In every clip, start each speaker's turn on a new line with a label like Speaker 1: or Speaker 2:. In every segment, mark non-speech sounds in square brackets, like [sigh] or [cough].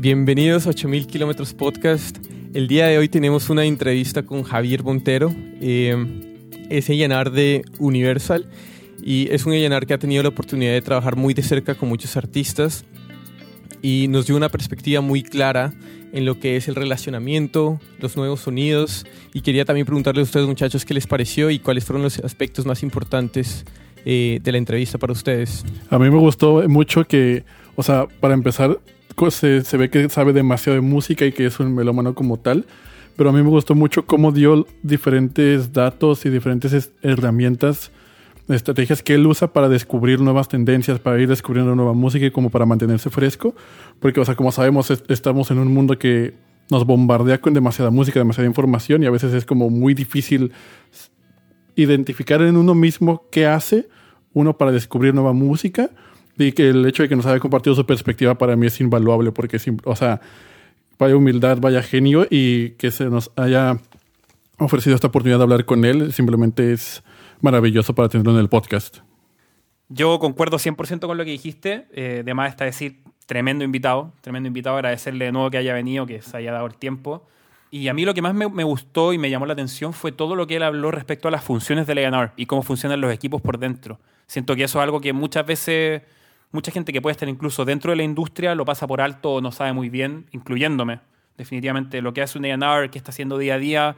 Speaker 1: Bienvenidos a 8000 kilómetros podcast. El día de hoy tenemos una entrevista con Javier Montero. Eh, es llenar de Universal y es un llenar que ha tenido la oportunidad de trabajar muy de cerca con muchos artistas y nos dio una perspectiva muy clara en lo que es el relacionamiento, los nuevos sonidos y quería también preguntarle a ustedes muchachos qué les pareció y cuáles fueron los aspectos más importantes eh, de la entrevista para ustedes.
Speaker 2: A mí me gustó mucho que, o sea, para empezar, se, ve que sabe demasiado de música y que es un melómano como tal, pero a mí me gustó mucho cómo dio diferentes datos y diferentes herramientas estrategias que él usa para descubrir nuevas tendencias, para ir descubriendo nueva música y como para mantenerse fresco. Porque, o sea, como sabemos, estamos en un mundo que nos bombardea con demasiada música, demasiada información y a veces es como muy difícil identificar en uno mismo qué hace uno para descubrir nueva música y que el hecho de que nos haya compartido su perspectiva para mí es invaluable porque, o sea, vaya humildad, vaya genio y que se nos haya ofrecido esta oportunidad de hablar con él simplemente es maravilloso para tenerlo en el podcast.
Speaker 3: Yo concuerdo 100% con lo que dijiste. Eh, de más está decir, tremendo invitado, tremendo invitado. Agradecerle de nuevo que haya venido, que se haya dado el tiempo. Y a mí lo que más me, gustó y me llamó la atención fue todo lo que él habló respecto a las funciones de A&R y cómo funcionan los equipos por dentro. Siento que eso es algo que muchas veces, mucha gente que puede estar incluso dentro de la industria lo pasa por alto o no sabe muy bien, incluyéndome. Definitivamente lo que hace un A&R, qué está haciendo día a día,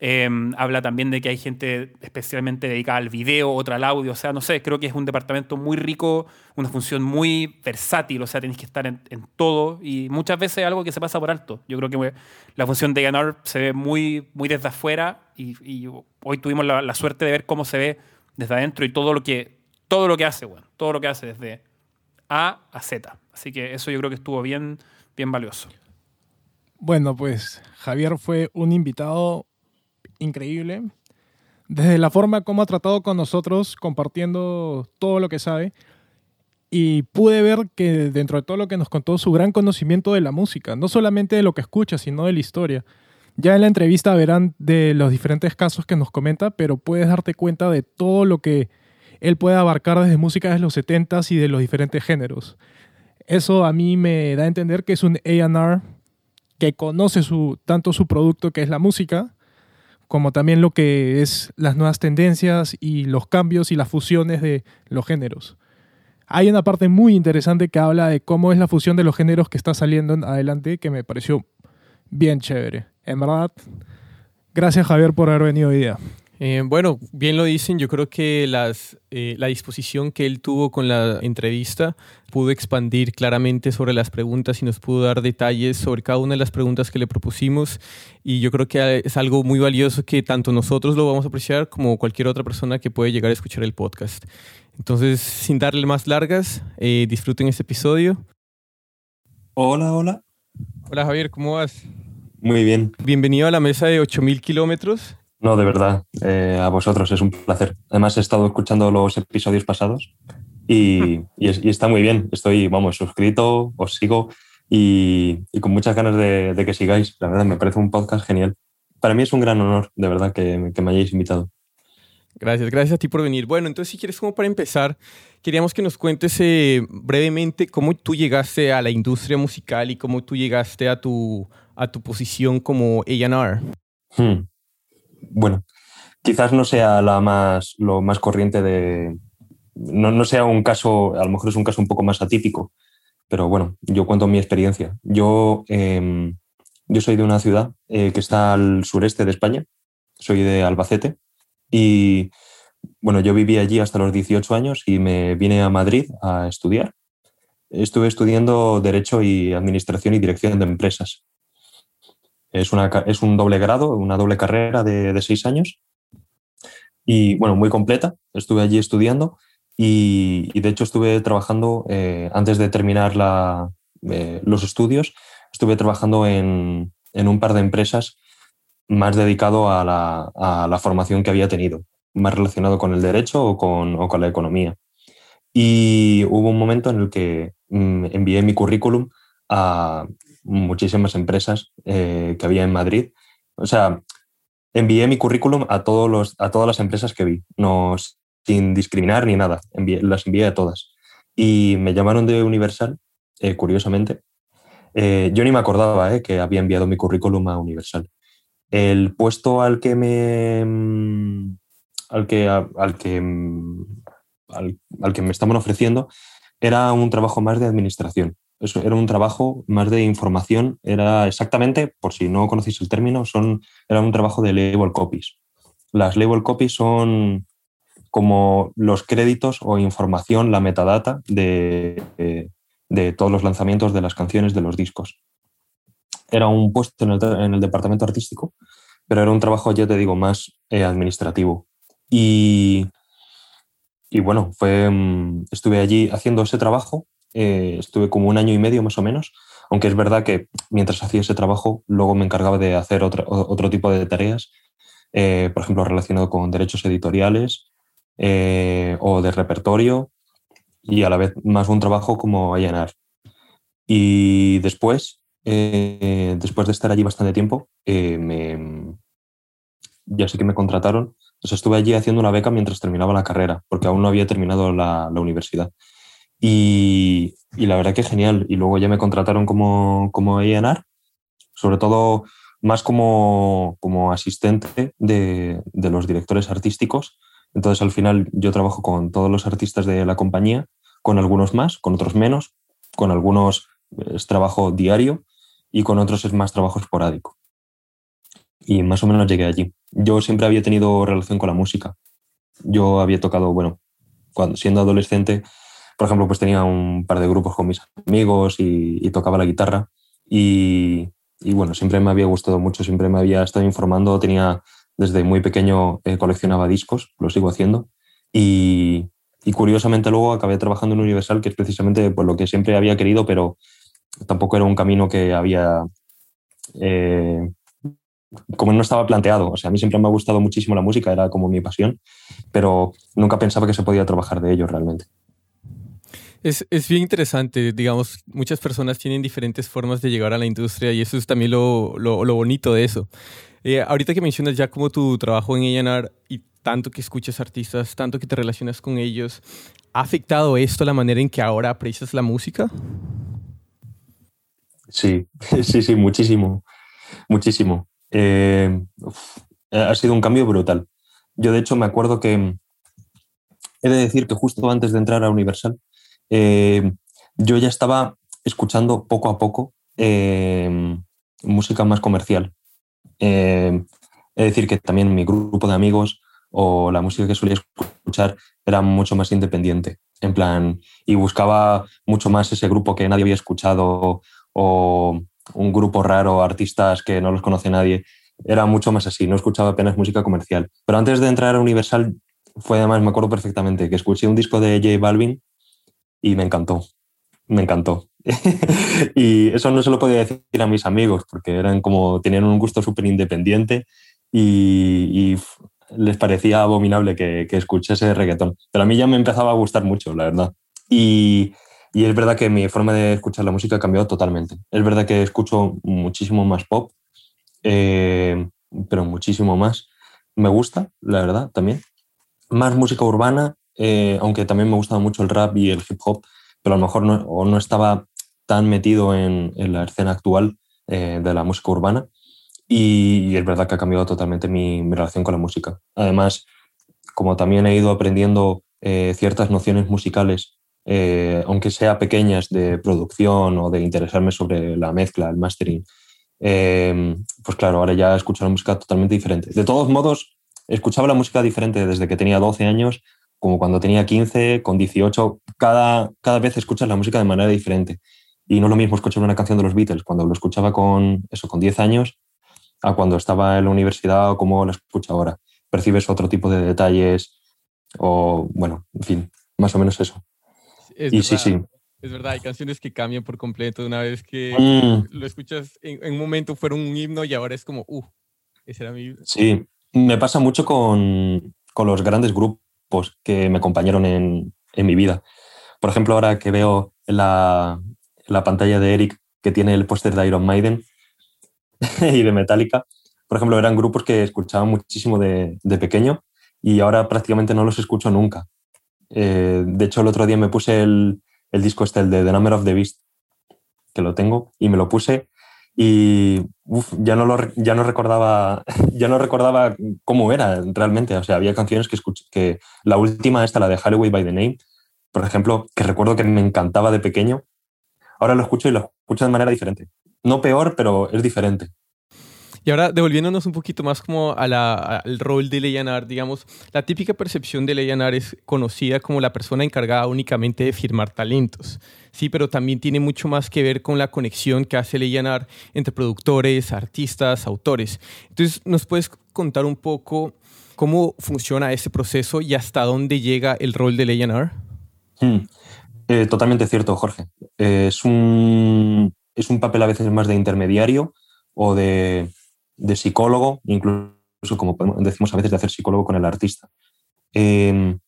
Speaker 3: Em, habla también de que hay gente especialmente dedicada al video, otra al audio. O sea, no sé, creo que es un departamento muy rico, una función muy versátil. O sea, tenéis que estar en, todo y muchas veces algo que se pasa por alto. Yo creo que la función de ganar se ve muy, muy desde afuera y, hoy tuvimos la, suerte de ver cómo se ve desde adentro y todo lo que, todo lo que hace, bueno, todo lo que hace desde A a Z. Así que eso yo creo que estuvo bien, bien valioso.
Speaker 4: Bueno, pues Javier fue un invitado increíble. Desde la forma como ha tratado con nosotros, compartiendo todo lo que sabe. Y pude ver que dentro de todo lo que nos contó, su gran conocimiento de la música, no solamente de lo que escucha, sino de la historia. Ya en la entrevista verán de los diferentes casos que nos comenta, pero puedes darte cuenta de todo lo que él puede abarcar desde música de los 70s y de los diferentes géneros. Eso a mí me da a entender que es un AR que conoce tanto su producto, que es la música, como también lo que es las nuevas tendencias y los cambios y las fusiones de los géneros. Hay una parte muy interesante que habla de cómo es la fusión de los géneros que está saliendo adelante, que me pareció bien chévere. En verdad, gracias Javier por haber venido hoy día.
Speaker 1: Eh, bueno, bien lo dicen, yo creo que las, eh, la disposición que él tuvo con la entrevista pudo expandir claramente sobre las preguntas y nos pudo dar detalles sobre cada una de las preguntas que le propusimos y yo creo que es algo muy valioso que tanto nosotros lo vamos a apreciar como cualquier otra persona que puede llegar a escuchar el podcast. Entonces, sin darle más largas, eh, disfruten este episodio.
Speaker 5: Hola, hola.
Speaker 1: Hola Javier, ¿cómo vas?
Speaker 5: Muy bien.
Speaker 1: Bienvenido a la mesa de 8000 kilómetros.
Speaker 5: No, de verdad, eh, a vosotros es un placer. Además, he estado escuchando los episodios pasados y, está muy bien. Estoy, vamos, suscrito, os sigo y, con muchas ganas de, que sigáis. La verdad, me parece un podcast genial. Para mí es un gran honor, de verdad, que, me hayáis invitado.
Speaker 1: Gracias, gracias a ti por venir. Bueno, entonces, si quieres, como para empezar, queríamos que nos cuentes eh, brevemente cómo tú llegaste a la industria musical y cómo tú llegaste a tu, a tu posición como A&R.
Speaker 5: Hmm bueno, quizás no sea la más, lo más corriente de... No, sea un caso, a lo mejor es un caso un poco más atípico, pero bueno, yo cuento mi experiencia. Yo, em, yo soy de una ciudad eh, que está al sureste de España, soy de Albacete y bueno, yo viví allí hasta los 18 años y me vine a Madrid a estudiar. Estuve estudiando Derecho y Administración y Dirección de Empresas. Es, una, es un doble grado, una doble carrera de, seis años y bueno, muy completa. Estuve allí estudiando y, de hecho estuve trabajando, eh, antes de terminar la, eh, los estudios, estuve trabajando en, en, un par de empresas más dedicado a la, a la, formación que había tenido, más relacionado con el derecho o con, o con la economía. Y hubo un momento en el que mm, envié mi currículum a, muchísimas empresas eh, que había en Madrid. O sea, envié mi currículum a, todos los, a todas las empresas que vi, no, sin discriminar ni nada, las envié a todas. Y me llamaron de Universal, eh, curiosamente, Eh, yo ni me acordaba que había enviado mi currículum a Universal. El puesto al que me. mm, al que, al que, mm, al que me estaban ofreciendo era un trabajo más de administración. Era un trabajo más de información. Era exactamente, por si no conocéis el término, son, era un trabajo de label copies. Las label copies son como los créditos o información, la metadata de, de, todos los lanzamientos de las canciones de los discos. Era un puesto en el, en el departamento artístico, pero era un trabajo, ya te digo, más eh, administrativo. Y, y bueno, fue, mm, estuve allí haciendo ese trabajo, eh, estuve como un año y medio más o menos, aunque es verdad que mientras hacía ese trabajo, luego me encargaba de hacer otro, otro tipo de tareas, eh, por ejemplo, relacionado con derechos editoriales eh, o de repertorio, y a la vez más un trabajo como A&R. Y después, después de estar allí bastante tiempo, ya sí que me contrataron. Sea, estuve allí haciendo una beca mientras terminaba la carrera, porque aún no había terminado la universidad. Y, la verdad que genial. Y luego ya me contrataron como, como A&R, sobre todo más como, como asistente de, de los directores artísticos. Entonces, al final, yo trabajo con todos los artistas de la compañía, con algunos más, con otros menos, con algunos es trabajo diario y con otros es más trabajo esporádico. Y más o menos llegué allí. Yo siempre había tenido relación con la música. Yo había tocado, bueno, cuando siendo adolescente, por ejemplo, pues tenía un par de grupos con mis amigos y, tocaba la guitarra. Y, bueno, siempre me había gustado mucho, siempre me había estado informando. Tenía desde muy pequeño eh, coleccionaba discos, lo sigo haciendo. Y, curiosamente luego acabé trabajando en Universal, que es precisamente por lo que siempre había querido, pero tampoco era un camino que había, eh, como no estaba planteado. O sea, a mí siempre me ha gustado muchísimo la música, era como mi pasión, pero nunca pensaba que se podía trabajar de ello realmente.
Speaker 1: Es, es, bien interesante, digamos, muchas personas tienen diferentes formas de llegar a la industria y eso es también lo, lo, lo bonito de eso. Eh, ahorita que mencionas ya como tu trabajo en A&R y tanto que escuchas artistas, tanto que te relacionas con ellos, ¿ha afectado esto la manera en que ahora aprecias la música?
Speaker 5: Sí, [laughs] sí, sí, muchísimo, muchísimo. Eh, uf, ha sido un cambio brutal. Yo de hecho me acuerdo que he de decir que justo antes de entrar a Universal, eh, yo ya estaba escuchando poco a poco eh, música más comercial. Eh, es decir, que también mi grupo de amigos o la música que solía escuchar era mucho más independiente, en plan, y buscaba mucho más ese grupo que nadie había escuchado o un grupo raro, artistas que no los conoce nadie. Era mucho más así, no escuchaba apenas música comercial. Pero antes de entrar a Universal, fue además, me acuerdo perfectamente, que escuché un disco de J Balvin y me encantó, me encantó. [laughs] y eso no se lo podía decir a mis amigos, porque eran como, tenían un gusto súper independiente y, les parecía abominable que, que, escuchase reggaetón. Pero a mí ya me empezaba a gustar mucho, la verdad. Y, y, es verdad que mi forma de escuchar la música ha cambiado totalmente. Es verdad que escucho muchísimo más pop, eh, pero muchísimo más. Me gusta, la verdad, también. Más música urbana, eh, aunque también me gustaba mucho el rap y el hip hop, pero a lo mejor no, no estaba tan metido en, la escena actual eh, de la música urbana. Y, es verdad que ha cambiado totalmente mi, relación con la música. Además, como también he ido aprendiendo eh, ciertas nociones musicales, aunque sea pequeñas, de producción o de interesarme sobre la mezcla, el mastering, pues claro, ahora ya escucho la música totalmente diferente. De todos modos, escuchaba la música diferente desde que tenía 12 años, como cuando tenía 15, con 18. Cada, cada vez escuchas la música de manera diferente. Y no es lo mismo escuchar una canción de los Beatles cuando lo escuchaba con, eso, con 10 años a cuando estaba en la universidad o como la escucho ahora. Percibes otro tipo de detalles o, bueno, en fin, más o menos eso.
Speaker 1: Es
Speaker 5: y
Speaker 1: verdad,
Speaker 5: sí, sí.
Speaker 1: Es verdad, hay canciones que cambian por completo. Una vez que mm. lo escuchas en, en, un momento fueron un himno y ahora es como, uh, ese era mi...
Speaker 5: Sí, me pasa mucho con, con los grandes grupos que me acompañaron en, en, mi vida. Por ejemplo, ahora que veo la, la pantalla de Eric que tiene el póster de Iron Maiden, [laughs] y de Metallica, por ejemplo, eran grupos que escuchaba muchísimo de, de pequeño y ahora prácticamente no los escucho nunca. Eh, de hecho, el otro día me puse el, el, disco este, el de The Number of the Beast, que lo tengo, y me lo puse y ya, no lo, ya, no recordaba, [laughs] ya no recordaba cómo era realmente. O sea, había canciones que escuché, que la última, esta, la de Halloween by the Name, por ejemplo, que recuerdo que me encantaba de pequeño, ahora lo escucho y lo escucho de manera diferente. No peor, pero es diferente.
Speaker 1: Y ahora devolviéndonos un poquito más como a al rol de Leyanar, digamos, la típica percepción de Leyanar es conocida como la persona encargada únicamente de firmar talentos. Sí, pero también tiene mucho más que ver con la conexión que hace Leyanar entre productores, artistas, autores. Entonces, ¿nos puedes contar un poco cómo funciona ese proceso y hasta dónde llega el rol de Leyanar?
Speaker 5: Hmm. Eh, totalmente cierto, Jorge. es, un, es un papel a veces más de intermediario o de de psicólogo, incluso como decimos a veces, de hacer psicólogo con el artista. Em,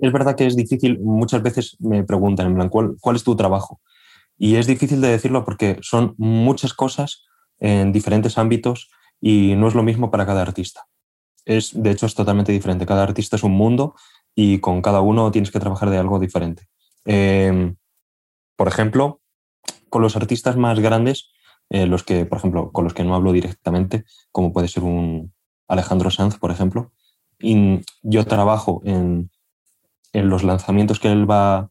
Speaker 5: es verdad que es difícil, muchas veces me preguntan, en plan, ¿cuál, ¿cuál, es tu trabajo? Y es difícil de decirlo porque son muchas cosas en diferentes ámbitos y no es lo mismo para cada artista. Es, de hecho, es totalmente diferente. Cada artista es un mundo y con cada uno tienes que trabajar de algo diferente. Em, por ejemplo, con los artistas más grandes eh, los que, por ejemplo, con los que no hablo directamente, como puede ser un Alejandro Sanz, por ejemplo. Y yo trabajo en, en los lanzamientos que él va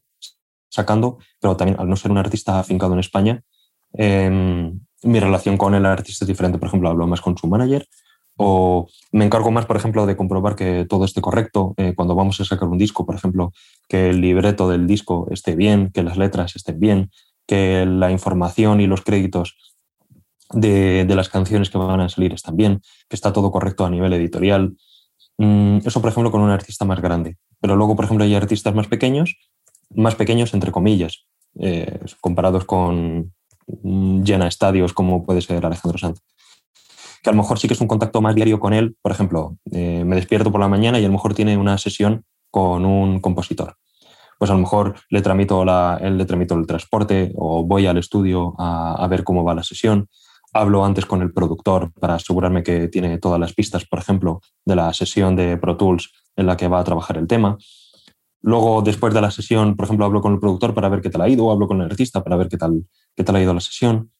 Speaker 5: sacando, pero también al no ser un artista afincado en España, em, mi relación con el artista es diferente. Por ejemplo, hablo más con su manager o me encargo más, por ejemplo, de comprobar que todo esté correcto. Eh, cuando vamos a sacar un disco, por ejemplo, que el libreto del disco esté bien, que las letras estén bien, que la información y los créditos de, las canciones que van a salir están bien, que está todo correcto a nivel editorial. Mm, eso, por ejemplo, con un artista más grande. Pero luego, por ejemplo, hay artistas más pequeños, más pequeños entre comillas, eh, comparados con llena estadios como puede ser Alejandro Sanz. Que a lo mejor sí que es un contacto más diario con él. Por ejemplo, eh, me despierto por la mañana y a lo mejor tiene una sesión con un compositor. Pues a lo mejor le tramito, la, le tramito el transporte o voy al estudio a ver cómo va la sesión hablo antes con el productor para asegurarme que tiene todas las pistas, por ejemplo, de la sesión de Pro Tools en la que va a trabajar el tema. Luego, después de la sesión, por ejemplo, hablo con el productor para ver qué tal ha ido, o hablo con el artista para ver qué tal, qué tal ha ido la sesión.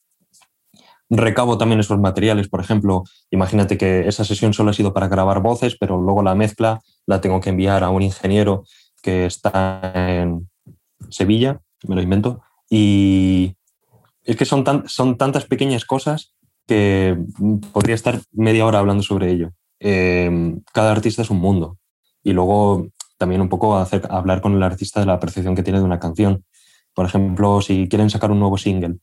Speaker 5: Recabo también esos materiales, por ejemplo, imagínate que esa sesión solo ha sido para grabar voces, pero luego la mezcla la tengo que enviar a un ingeniero que está en Sevilla, me lo invento, y, es que son, tan, son tantas pequeñas cosas que podría estar media hora hablando sobre ello. Eh, cada artista es un mundo. Y luego también un poco hacer, hablar con el artista de la percepción que tiene de una canción. Por ejemplo, si quieren sacar un nuevo single,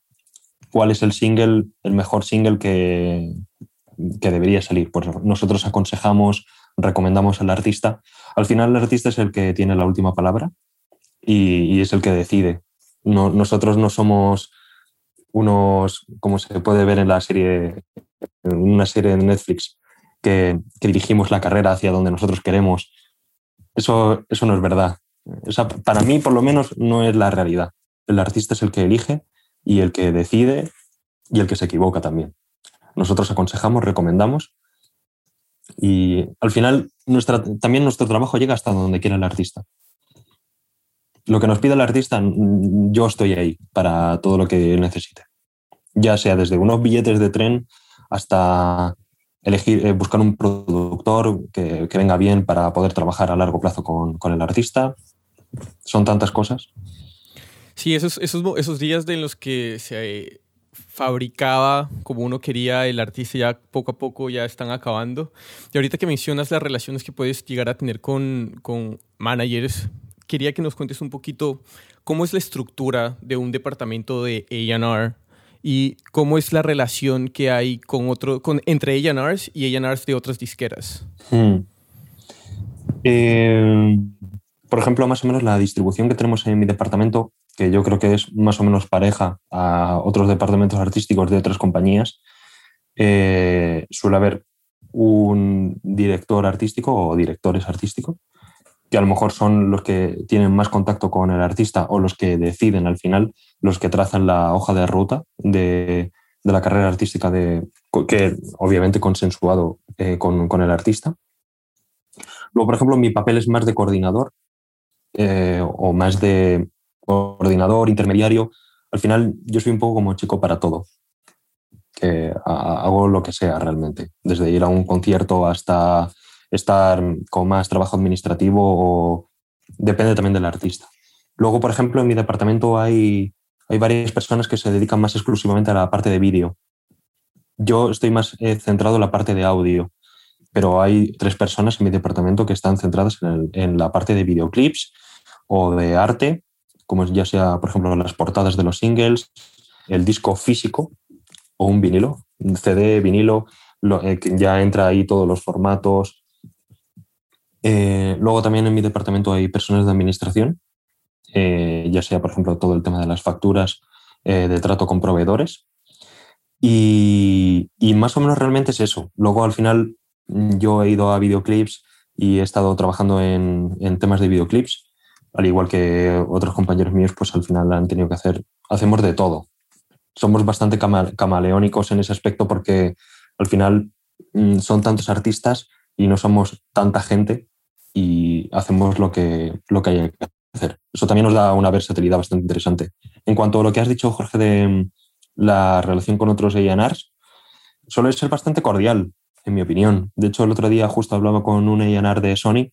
Speaker 5: ¿cuál es el single, el mejor single que, que debería salir? Pues nosotros aconsejamos, recomendamos al artista. Al final el artista es el que tiene la última palabra y, es el que decide. No, nosotros no somos unos, como se puede ver en la serie, en una serie de Netflix, que, dirigimos la carrera hacia donde nosotros queremos. Eso, eso no es verdad. para mí, por lo menos, no es la realidad. El artista es el que elige y el que decide y el que se equivoca también. Nosotros aconsejamos, recomendamos y al final nuestra, también nuestro trabajo llega hasta donde quiera el artista lo que nos pide el artista, yo estoy ahí para todo lo que necesite. Ya sea desde unos billetes de tren hasta elegir, eh, buscar un productor que, venga bien para poder trabajar a largo plazo con, el artista. Son tantas cosas.
Speaker 1: Sí, esos, esos, esos días de los que se fabricaba como uno quería el artista ya poco a poco ya están acabando. Y ahorita que mencionas las relaciones que puedes llegar a tener con, con managers, quería que nos cuentes un poquito cómo es la estructura de un departamento de A&R y cómo es la relación que hay con otro, con, entre A&Rs y A&Rs de otras disqueras. Hmm.
Speaker 5: Eh, por ejemplo, más o menos la distribución que tenemos en mi departamento, que yo creo que es más o menos pareja a otros departamentos artísticos de otras compañías, eh, suele haber un director artístico o directores artísticos que a lo mejor son los que tienen más contacto con el artista o los que deciden al final, los que trazan la hoja de ruta de, la carrera artística, de, que obviamente consensuado eh, con, el artista. Luego, por ejemplo, mi papel es más de coordinador eh, o más de coordinador, intermediario. al final yo soy un poco como chico para todo, que hago lo que sea realmente, desde ir a un concierto hasta estar con más trabajo administrativo o depende también del artista. Luego, por ejemplo, en mi departamento hay, hay varias personas que se dedican más exclusivamente a la parte de vídeo. Yo estoy más eh, centrado en la parte de audio, pero hay tres personas en mi departamento que están centradas en, la parte de videoclips o de arte, como ya sea, por ejemplo, las portadas de los singles, el disco físico o un vinilo, un CD, vinilo, eh, ya entra ahí todos los formatos. Eh, luego también en mi departamento hay personas de administración, eh, ya sea, por ejemplo, todo el tema de las facturas, de trato con proveedores. Y, y, más o menos realmente es eso. Luego al final yo he ido a videoclips y he estado trabajando en, temas de videoclips, al igual que otros compañeros míos, pues al final han tenido que hacer, hacemos de todo. Somos bastante camaleónicos en ese aspecto porque al final mm, son tantos artistas y no somos tanta gente y hacemos lo que, lo que hay que hacer. Eso también nos da una versatilidad bastante interesante. En cuanto a lo que has dicho, Jorge, de mm, la relación con otros A&Rs, suele ser bastante cordial en mi opinión. De hecho, el otro día justo hablaba con un A&R de Sony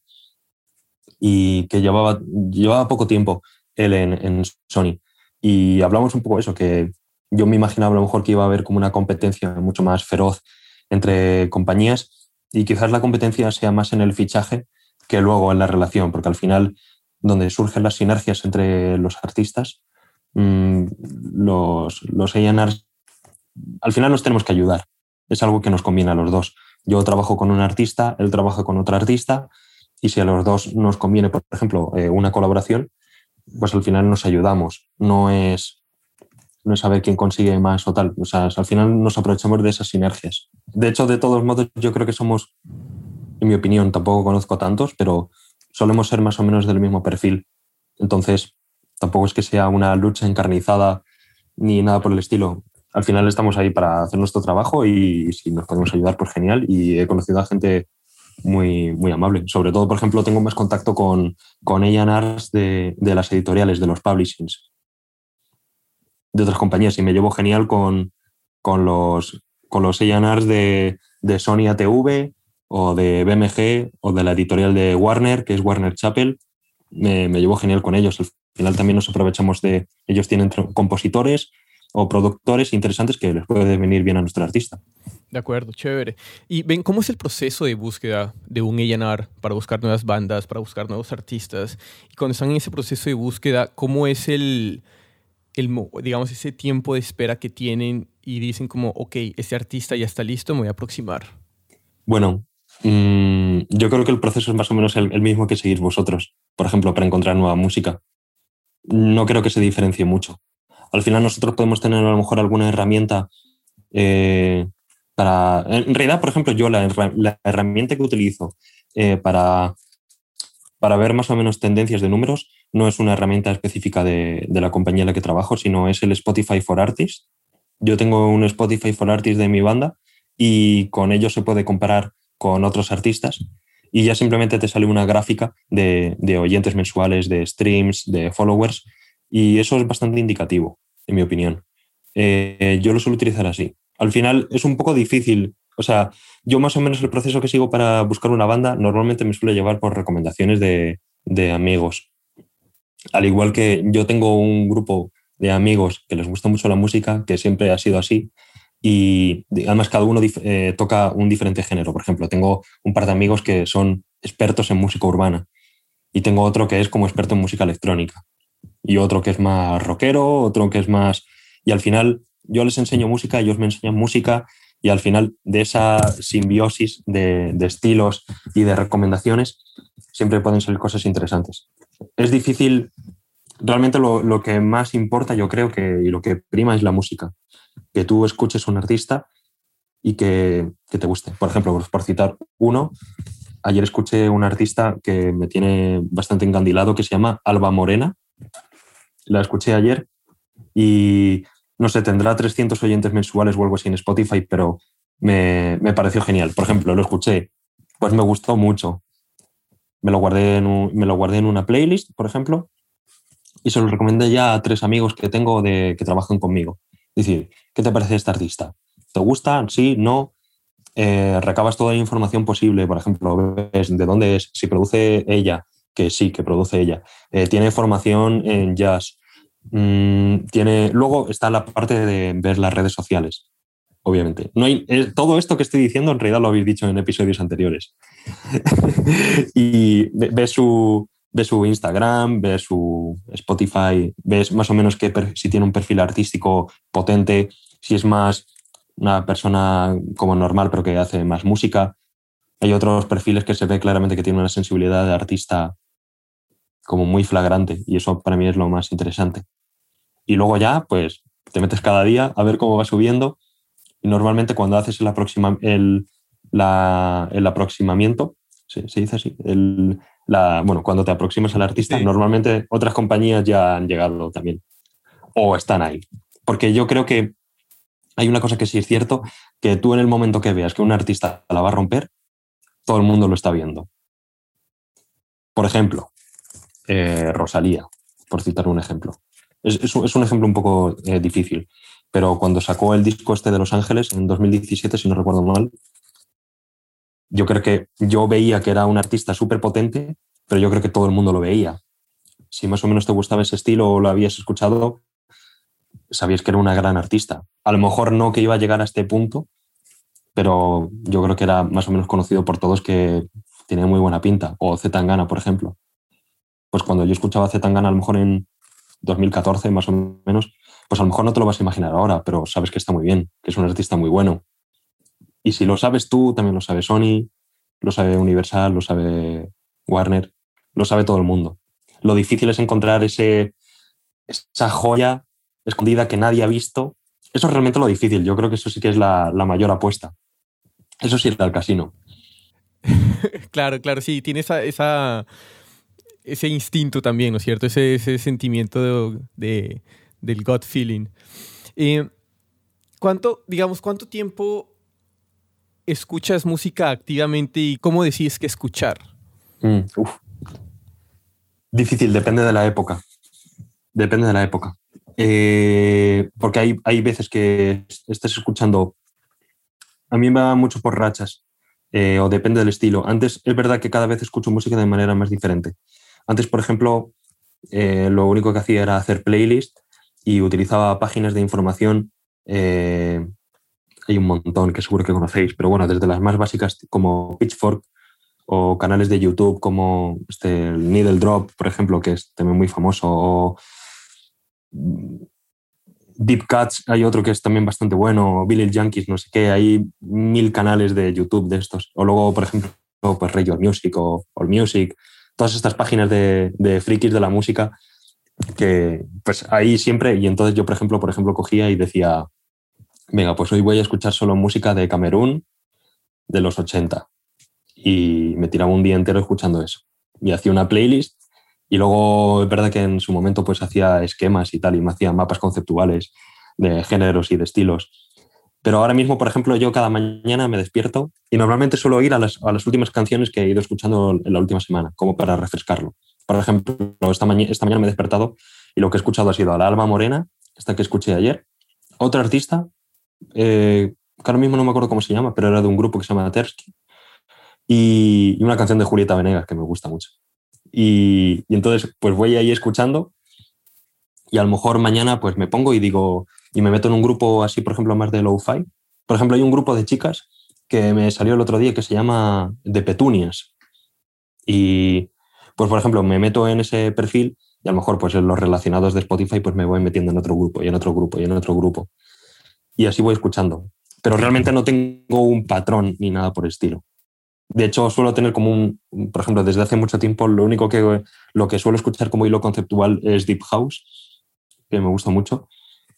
Speaker 5: y que llevaba, llevaba poco tiempo él en, Sony. Y hablamos un poco de eso, que yo me imaginaba a lo mejor que iba a haber como una competencia mucho más feroz entre compañías y quizás la competencia sea más en el fichaje que luego en la relación, porque al final donde surgen las sinergias entre los artistas, mm, los, los A&Rs, al final nos tenemos que ayudar es algo que nos conviene a los dos. Yo trabajo con un artista, él trabaja con otro artista, y si a los dos nos conviene, por ejemplo, eh, una colaboración, pues al final nos ayudamos. No es, no es saber quién consigue más o tal. O sea, al final nos aprovechamos de esas sinergias. De hecho, de todos modos, yo creo que somos, en mi opinión, tampoco conozco tantos, pero solemos ser más o menos del mismo perfil. Entonces, tampoco es que sea una lucha encarnizada ni nada por el estilo al final estamos ahí para hacer nuestro trabajo y si nos podemos ayudar, pues genial. Y he conocido a gente muy, muy amable. Sobre todo, por ejemplo, tengo más contacto con, con A&Rs de, de, las editoriales, de los publishings, de otras compañías. Y me llevo genial con, con los, con los de, de Sony ATV o de BMG o de la editorial de Warner, que es Warner Chapel. Me, me llevo genial con ellos. Al final también nos aprovechamos de... Ellos tienen compositores o productores interesantes que les puede venir bien a nuestro artista.
Speaker 1: De acuerdo, chévere. Y ven, ¿cómo es el proceso de búsqueda de un A&R para buscar nuevas bandas, para buscar nuevos artistas? Y cuando están en ese proceso de búsqueda, ¿cómo es el, el digamos, ese tiempo de espera que tienen y dicen como, ok, este artista ya está listo, me voy a aproximar?
Speaker 5: Bueno, mm, yo creo que el proceso es más o menos el, mismo que seguís vosotros, por ejemplo, para encontrar nueva música. No creo que se diferencie mucho al final nosotros podemos tener a lo mejor alguna herramienta eh, para... En realidad, por ejemplo, yo la, herramienta que utilizo eh, para, para ver más o menos tendencias de números no es una herramienta específica de, la compañía en la que trabajo, sino es el Spotify for Artists. Yo tengo un Spotify for Artists de mi banda y con ello se puede comparar con otros artistas y ya simplemente te sale una gráfica de, oyentes mensuales, de streams, de followers y eso es bastante indicativo, en mi opinión. Eh, yo lo suelo utilizar así. Al final es un poco difícil. O sea, yo más o menos el proceso que sigo para buscar una banda normalmente me suele llevar por recomendaciones de amigos. Al igual que yo tengo un grupo de amigos que les gusta mucho la música, que siempre ha sido así, y además cada uno eh, toca un diferente género. Por ejemplo, tengo un par de amigos que son expertos en música urbana y tengo otro que es como experto en música electrónica y otro que es más rockero, otro que es más... Y al final yo les enseño música, ellos me enseñan música y al final de esa simbiosis de, estilos y de recomendaciones siempre pueden salir cosas interesantes. Es difícil, realmente lo, que más importa yo creo que y lo que prima es la música, que tú escuches un artista y que, te guste. Por ejemplo, por citar uno, ayer escuché un artista que me tiene bastante encandilado que se llama Alba Morena la escuché ayer y no sé, tendrá 300 oyentes mensuales o algo así en Spotify, pero me, pareció genial. Por ejemplo, lo escuché, pues me gustó mucho. Me lo, guardé en me lo guardé en una playlist, por ejemplo, y se lo recomendé ya a tres amigos que tengo de, que trabajan conmigo. Decir, ¿qué te parece este artista? ¿Te gusta? Sí, no. Eh, recabas toda la información posible, por ejemplo, ves de dónde es, si produce ella, que sí, que produce ella. Eh, tiene formación en jazz. Mm, tiene, luego está la parte de ver las redes sociales, obviamente. No hay, eh, todo esto que estoy diciendo en realidad lo habéis dicho en episodios anteriores. [laughs] y ves su, ves su Instagram, ves su Spotify, ves más o menos que si tiene un perfil artístico potente, si es más una persona como normal pero que hace más música. Hay otros perfiles que se ve claramente que tienen una sensibilidad de artista como muy flagrante y eso para mí es lo más interesante. Y luego ya, pues te metes cada día a ver cómo va subiendo y normalmente cuando haces el, aproxima, el, el aproximamiento, ¿se, dice así? El, la, bueno, cuando te aproximas al artista, normalmente otras compañías ya han llegado también o están ahí. Porque yo creo que hay una cosa que sí es cierto, que tú en el momento que veas que un artista la va a romper, todo el mundo lo está viendo. Por ejemplo, eh, Rosalía, por citar un ejemplo. Es, un ejemplo un poco eh, difícil, pero cuando sacó el disco este de Los Ángeles en 2017, si no recuerdo mal, yo creo que yo veía que era un artista súper potente, pero yo creo que todo el mundo lo veía. Si más o menos te gustaba ese estilo o lo habías escuchado, sabías que era una gran artista. A lo mejor no que iba a llegar a este punto, pero yo creo que era más o menos conocido por todos que tenía muy buena pinta. O Zetangana, por ejemplo. Pues cuando yo escuchaba Zetangana, a lo mejor en 2014, más o menos, pues a lo mejor no te lo vas a imaginar ahora, pero sabes que está muy bien, que es un artista muy bueno. Y si lo sabes tú, también lo sabe Sony, lo sabe Universal, lo sabe Warner, lo sabe todo el mundo. Lo difícil es encontrar ese, esa joya escondida que nadie ha visto. Eso es realmente lo difícil. Yo creo que eso sí que es la, mayor apuesta. Eso sí es al casino. [laughs]
Speaker 1: claro, claro, sí, tiene esa, esa, ese instinto también, ¿no es cierto? Ese, ese sentimiento de, del gut feeling. Eh, ¿Cuánto, digamos, cuánto tiempo escuchas música activamente y cómo decides que escuchar?
Speaker 5: Mm, Difícil, depende de la época. Depende de la época. Eh, porque hay, hay veces que estés escuchando, a mí me va mucho por rachas, eh, o depende del estilo. Antes es verdad que cada vez escucho música de manera más diferente. Antes, por ejemplo, eh, lo único que hacía era hacer playlist y utilizaba páginas de información. Hay un montón que seguro que conocéis, pero bueno, desde las más básicas como Pitchfork o canales de YouTube como este, Needle Drop, por ejemplo, que es también muy famoso, o Deep Cuts, hay otro que es también bastante bueno, Billy Junkies, no sé qué, hay mil canales de YouTube de estos. O luego, por ejemplo, pues Radio Music o All Music, todas estas páginas de, de frikis de la música que pues ahí siempre, y entonces yo, por ejemplo, por ejemplo, cogía y decía, venga, pues hoy voy a escuchar solo música de Camerún de los 80. Y me tiraba un día entero escuchando eso. Y hacía una playlist y luego es verdad que en su momento pues hacía esquemas y tal, y me hacía mapas conceptuales de géneros y de estilos. Pero ahora mismo, por ejemplo, yo cada mañana me despierto y normalmente suelo ir a las, últimas canciones que he ido escuchando en la última semana, como para refrescarlo. Por ejemplo, esta, esta mañana me he despertado y lo que he escuchado ha sido a la Alba Morena, esta que escuché ayer, otra artista, eh, que ahora mismo no me acuerdo cómo se llama, pero era de un grupo que se llama Tersky, y, y una canción de Julieta Venegas que me gusta mucho. Y, entonces, pues voy ahí escuchando y a lo mejor mañana pues me pongo y digo, y me meto en un grupo así, por ejemplo, más de low-fi. Por ejemplo, hay un grupo de chicas que me salió el otro día que se llama De Petunias. Y pues, por ejemplo, me meto en ese perfil y a lo mejor pues en los relacionados de Spotify pues me voy metiendo en otro grupo y en otro grupo y en otro grupo. Y así voy escuchando. Pero realmente no tengo un patrón ni nada por el estilo. De hecho, suelo tener como un, por ejemplo, desde hace mucho tiempo, lo único que, lo que suelo escuchar como hilo conceptual es Deep House, que me gusta mucho,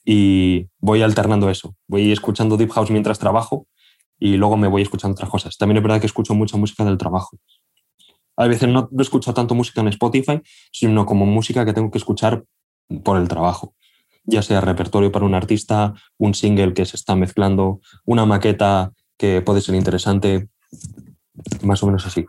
Speaker 5: y voy alternando eso. Voy escuchando Deep House mientras trabajo y luego me voy escuchando otras cosas. También es verdad que escucho mucha música del trabajo. A veces no, no escucho tanto música en Spotify, sino como música que tengo que escuchar por el trabajo ya sea repertorio para un artista, un single que se está mezclando, una maqueta que puede ser interesante. Más o menos así.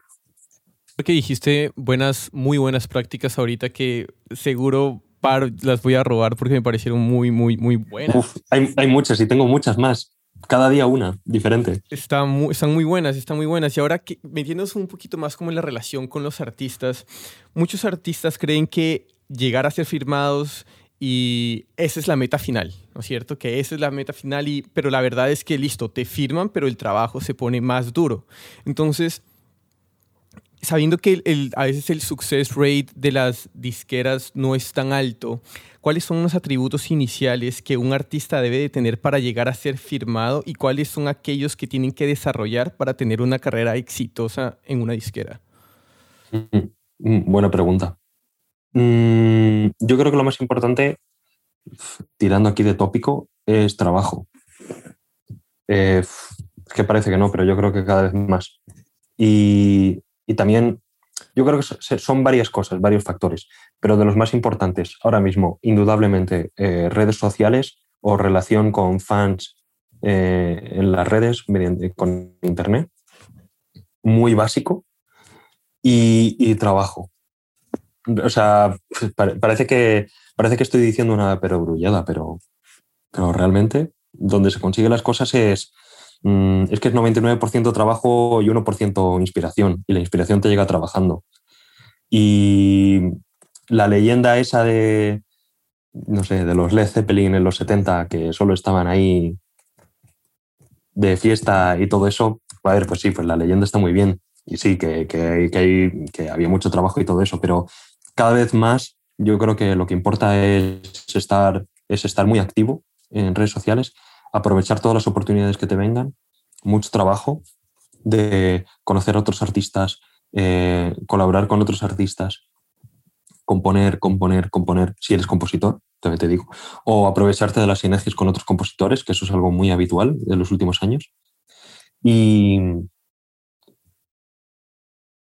Speaker 1: Que dijiste buenas, muy buenas prácticas ahorita que seguro par las voy a robar porque me parecieron muy, muy, muy buenas.
Speaker 5: Uf, hay, hay muchas y tengo muchas más. Cada día una, diferente.
Speaker 1: Están muy, están muy buenas, están muy buenas. Y ahora que metiéndonos un poquito más como en la relación con los artistas, muchos artistas creen que llegar a ser firmados y esa es la meta final, ¿no es cierto? Que esa es la meta final, y, pero la verdad es que listo, te firman, pero el trabajo se pone más duro. Entonces, sabiendo que el, a veces el success rate de las disqueras no es tan alto, ¿cuáles son los atributos iniciales que un artista debe de tener para llegar a ser firmado y cuáles son aquellos que tienen que desarrollar para tener una carrera exitosa en una disquera?
Speaker 5: Mm, mm, buena pregunta. Mm, yo creo que lo más importante, tirando aquí de tópico, es trabajo. Eh, es que parece que no, pero yo creo que cada vez más. Y, y también, yo creo que son varias cosas, varios factores, pero de los más importantes ahora mismo, indudablemente, eh, redes sociales o relación con fans eh, en las redes mediante, con Internet, muy básico, y, y trabajo o sea, parece que, parece que estoy diciendo una perogrullada, pero, pero realmente donde se consiguen las cosas es, mm, es que es 99% trabajo y 1% inspiración, y la inspiración te llega trabajando. Y la leyenda esa de, no sé, de los Led Zeppelin en los 70, que solo estaban ahí de fiesta y todo eso, a ver, pues sí, pues la leyenda está muy bien. Y sí, que, que, que, que había mucho trabajo y todo eso, pero cada vez más yo creo que lo que importa es estar, es estar muy activo en redes sociales, aprovechar todas las oportunidades que te vengan, mucho trabajo de conocer a otros artistas, eh, colaborar con otros artistas, componer, componer, componer, si eres compositor, también te digo, o aprovecharte de las sinergias con otros compositores, que eso es algo muy habitual de los últimos años. Y...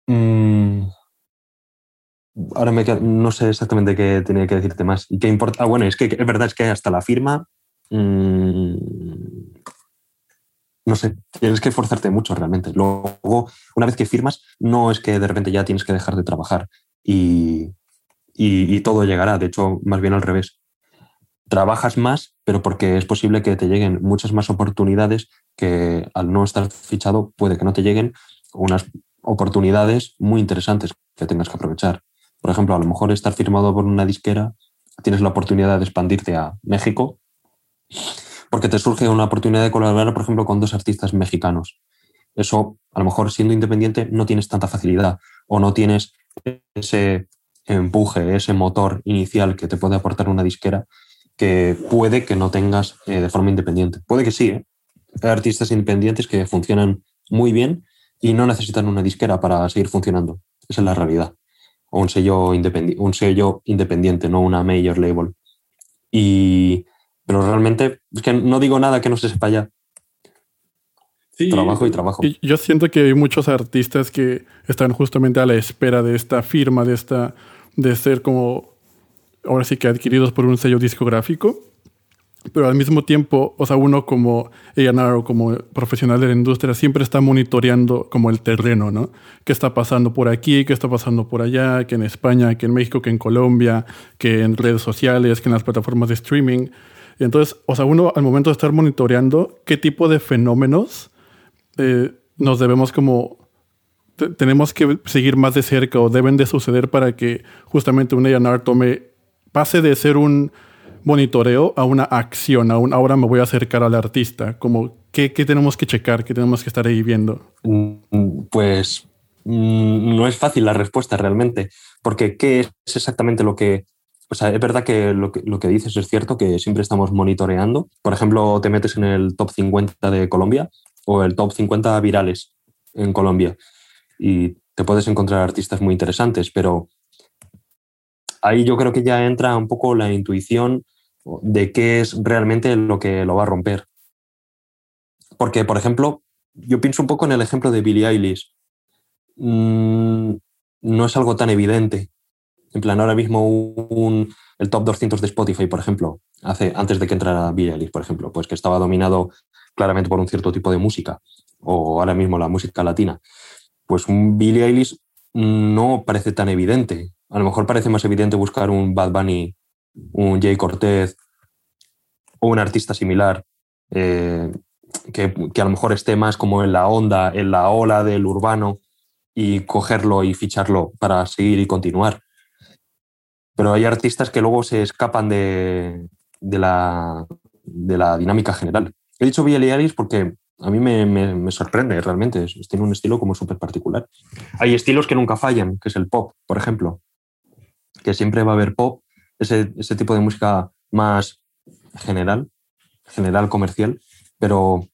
Speaker 5: Mmm, ahora me no sé exactamente qué tenía que decirte más. ¿Y qué importa? Ah, bueno, es que es verdad, es que hasta la firma. Mmm, no sé, tienes que esforzarte mucho realmente. Luego, una vez que firmas, no es que de repente ya tienes que dejar de trabajar y, y todo llegará. De hecho, más bien al revés. Trabajas más, pero porque es posible que te lleguen muchas más oportunidades que al no estar fichado puede que no te lleguen unas oportunidades muy interesantes que tengas que aprovechar. Por ejemplo, a lo mejor estar firmado por una disquera, tienes la oportunidad de expandirte a México, porque te surge una oportunidad de colaborar, por ejemplo, con dos artistas mexicanos. Eso, a lo mejor siendo independiente, no tienes tanta facilidad o no tienes ese empuje, ese motor inicial que te puede aportar una disquera que puede que no tengas eh, de forma independiente. Puede que sí, ¿eh? hay artistas independientes que funcionan muy bien y no necesitan una disquera para seguir funcionando. Esa es la realidad o un sello, independiente, un sello independiente, no una major label. Y, pero realmente, es que no digo nada que no se sepa ya. trabajo y trabajo.
Speaker 2: Y yo siento que hay muchos artistas que están justamente a la espera de esta firma, de esta, de ser como, ahora sí que adquiridos por un sello discográfico pero al mismo tiempo, o sea, uno como A&R o como profesional de la industria siempre está monitoreando como el terreno, ¿no? ¿Qué está pasando por aquí? ¿Qué está pasando por allá? ¿Que en España? ¿Que en México? ¿Que en Colombia? ¿Que en redes sociales? ¿Que en las plataformas de streaming? Entonces, o sea, uno al momento de estar monitoreando qué tipo de fenómenos eh, nos debemos como tenemos que seguir más de cerca o deben de suceder para que justamente un A&R tome pase de ser un monitoreo a una acción, a un ahora me voy a acercar al artista? Como, ¿qué, ¿qué, tenemos que checar? ¿Qué tenemos que estar ahí viendo?
Speaker 5: Mm, pues mm, no es fácil la respuesta realmente, porque ¿qué es exactamente lo que... O sea, es verdad que lo, que lo que dices es cierto, que siempre estamos monitoreando. Por ejemplo, te metes en el top 50 de Colombia o el top 50 virales en Colombia y te puedes encontrar artistas muy interesantes, pero ahí yo creo que ya entra un poco la intuición de qué es realmente lo que lo va a romper. Porque, por ejemplo, yo pienso un poco en el ejemplo de Billie Eilish. Mm, no es algo tan evidente. En plan, ahora mismo un, el top 200 de Spotify, por ejemplo, hace, antes de que entrara Billie Eilish, por ejemplo, pues que estaba dominado claramente por un cierto tipo de música, o ahora mismo la música latina, pues un Billie Eilish no parece tan evidente. A lo mejor parece más evidente buscar un Bad Bunny un Jay Cortez o un artista similar, eh, que, que, a lo mejor esté más como en la onda, en la ola del urbano y cogerlo y ficharlo para seguir y continuar. Pero hay artistas que luego se escapan de, de, la, de la dinámica general. He dicho Billie porque a mí me, me, me sorprende realmente. Tiene un estilo como súper particular. Hay estilos que nunca fallan, que es el pop, por ejemplo. Que siempre va a haber pop, ese, ese tipo de música más general, general comercial, pero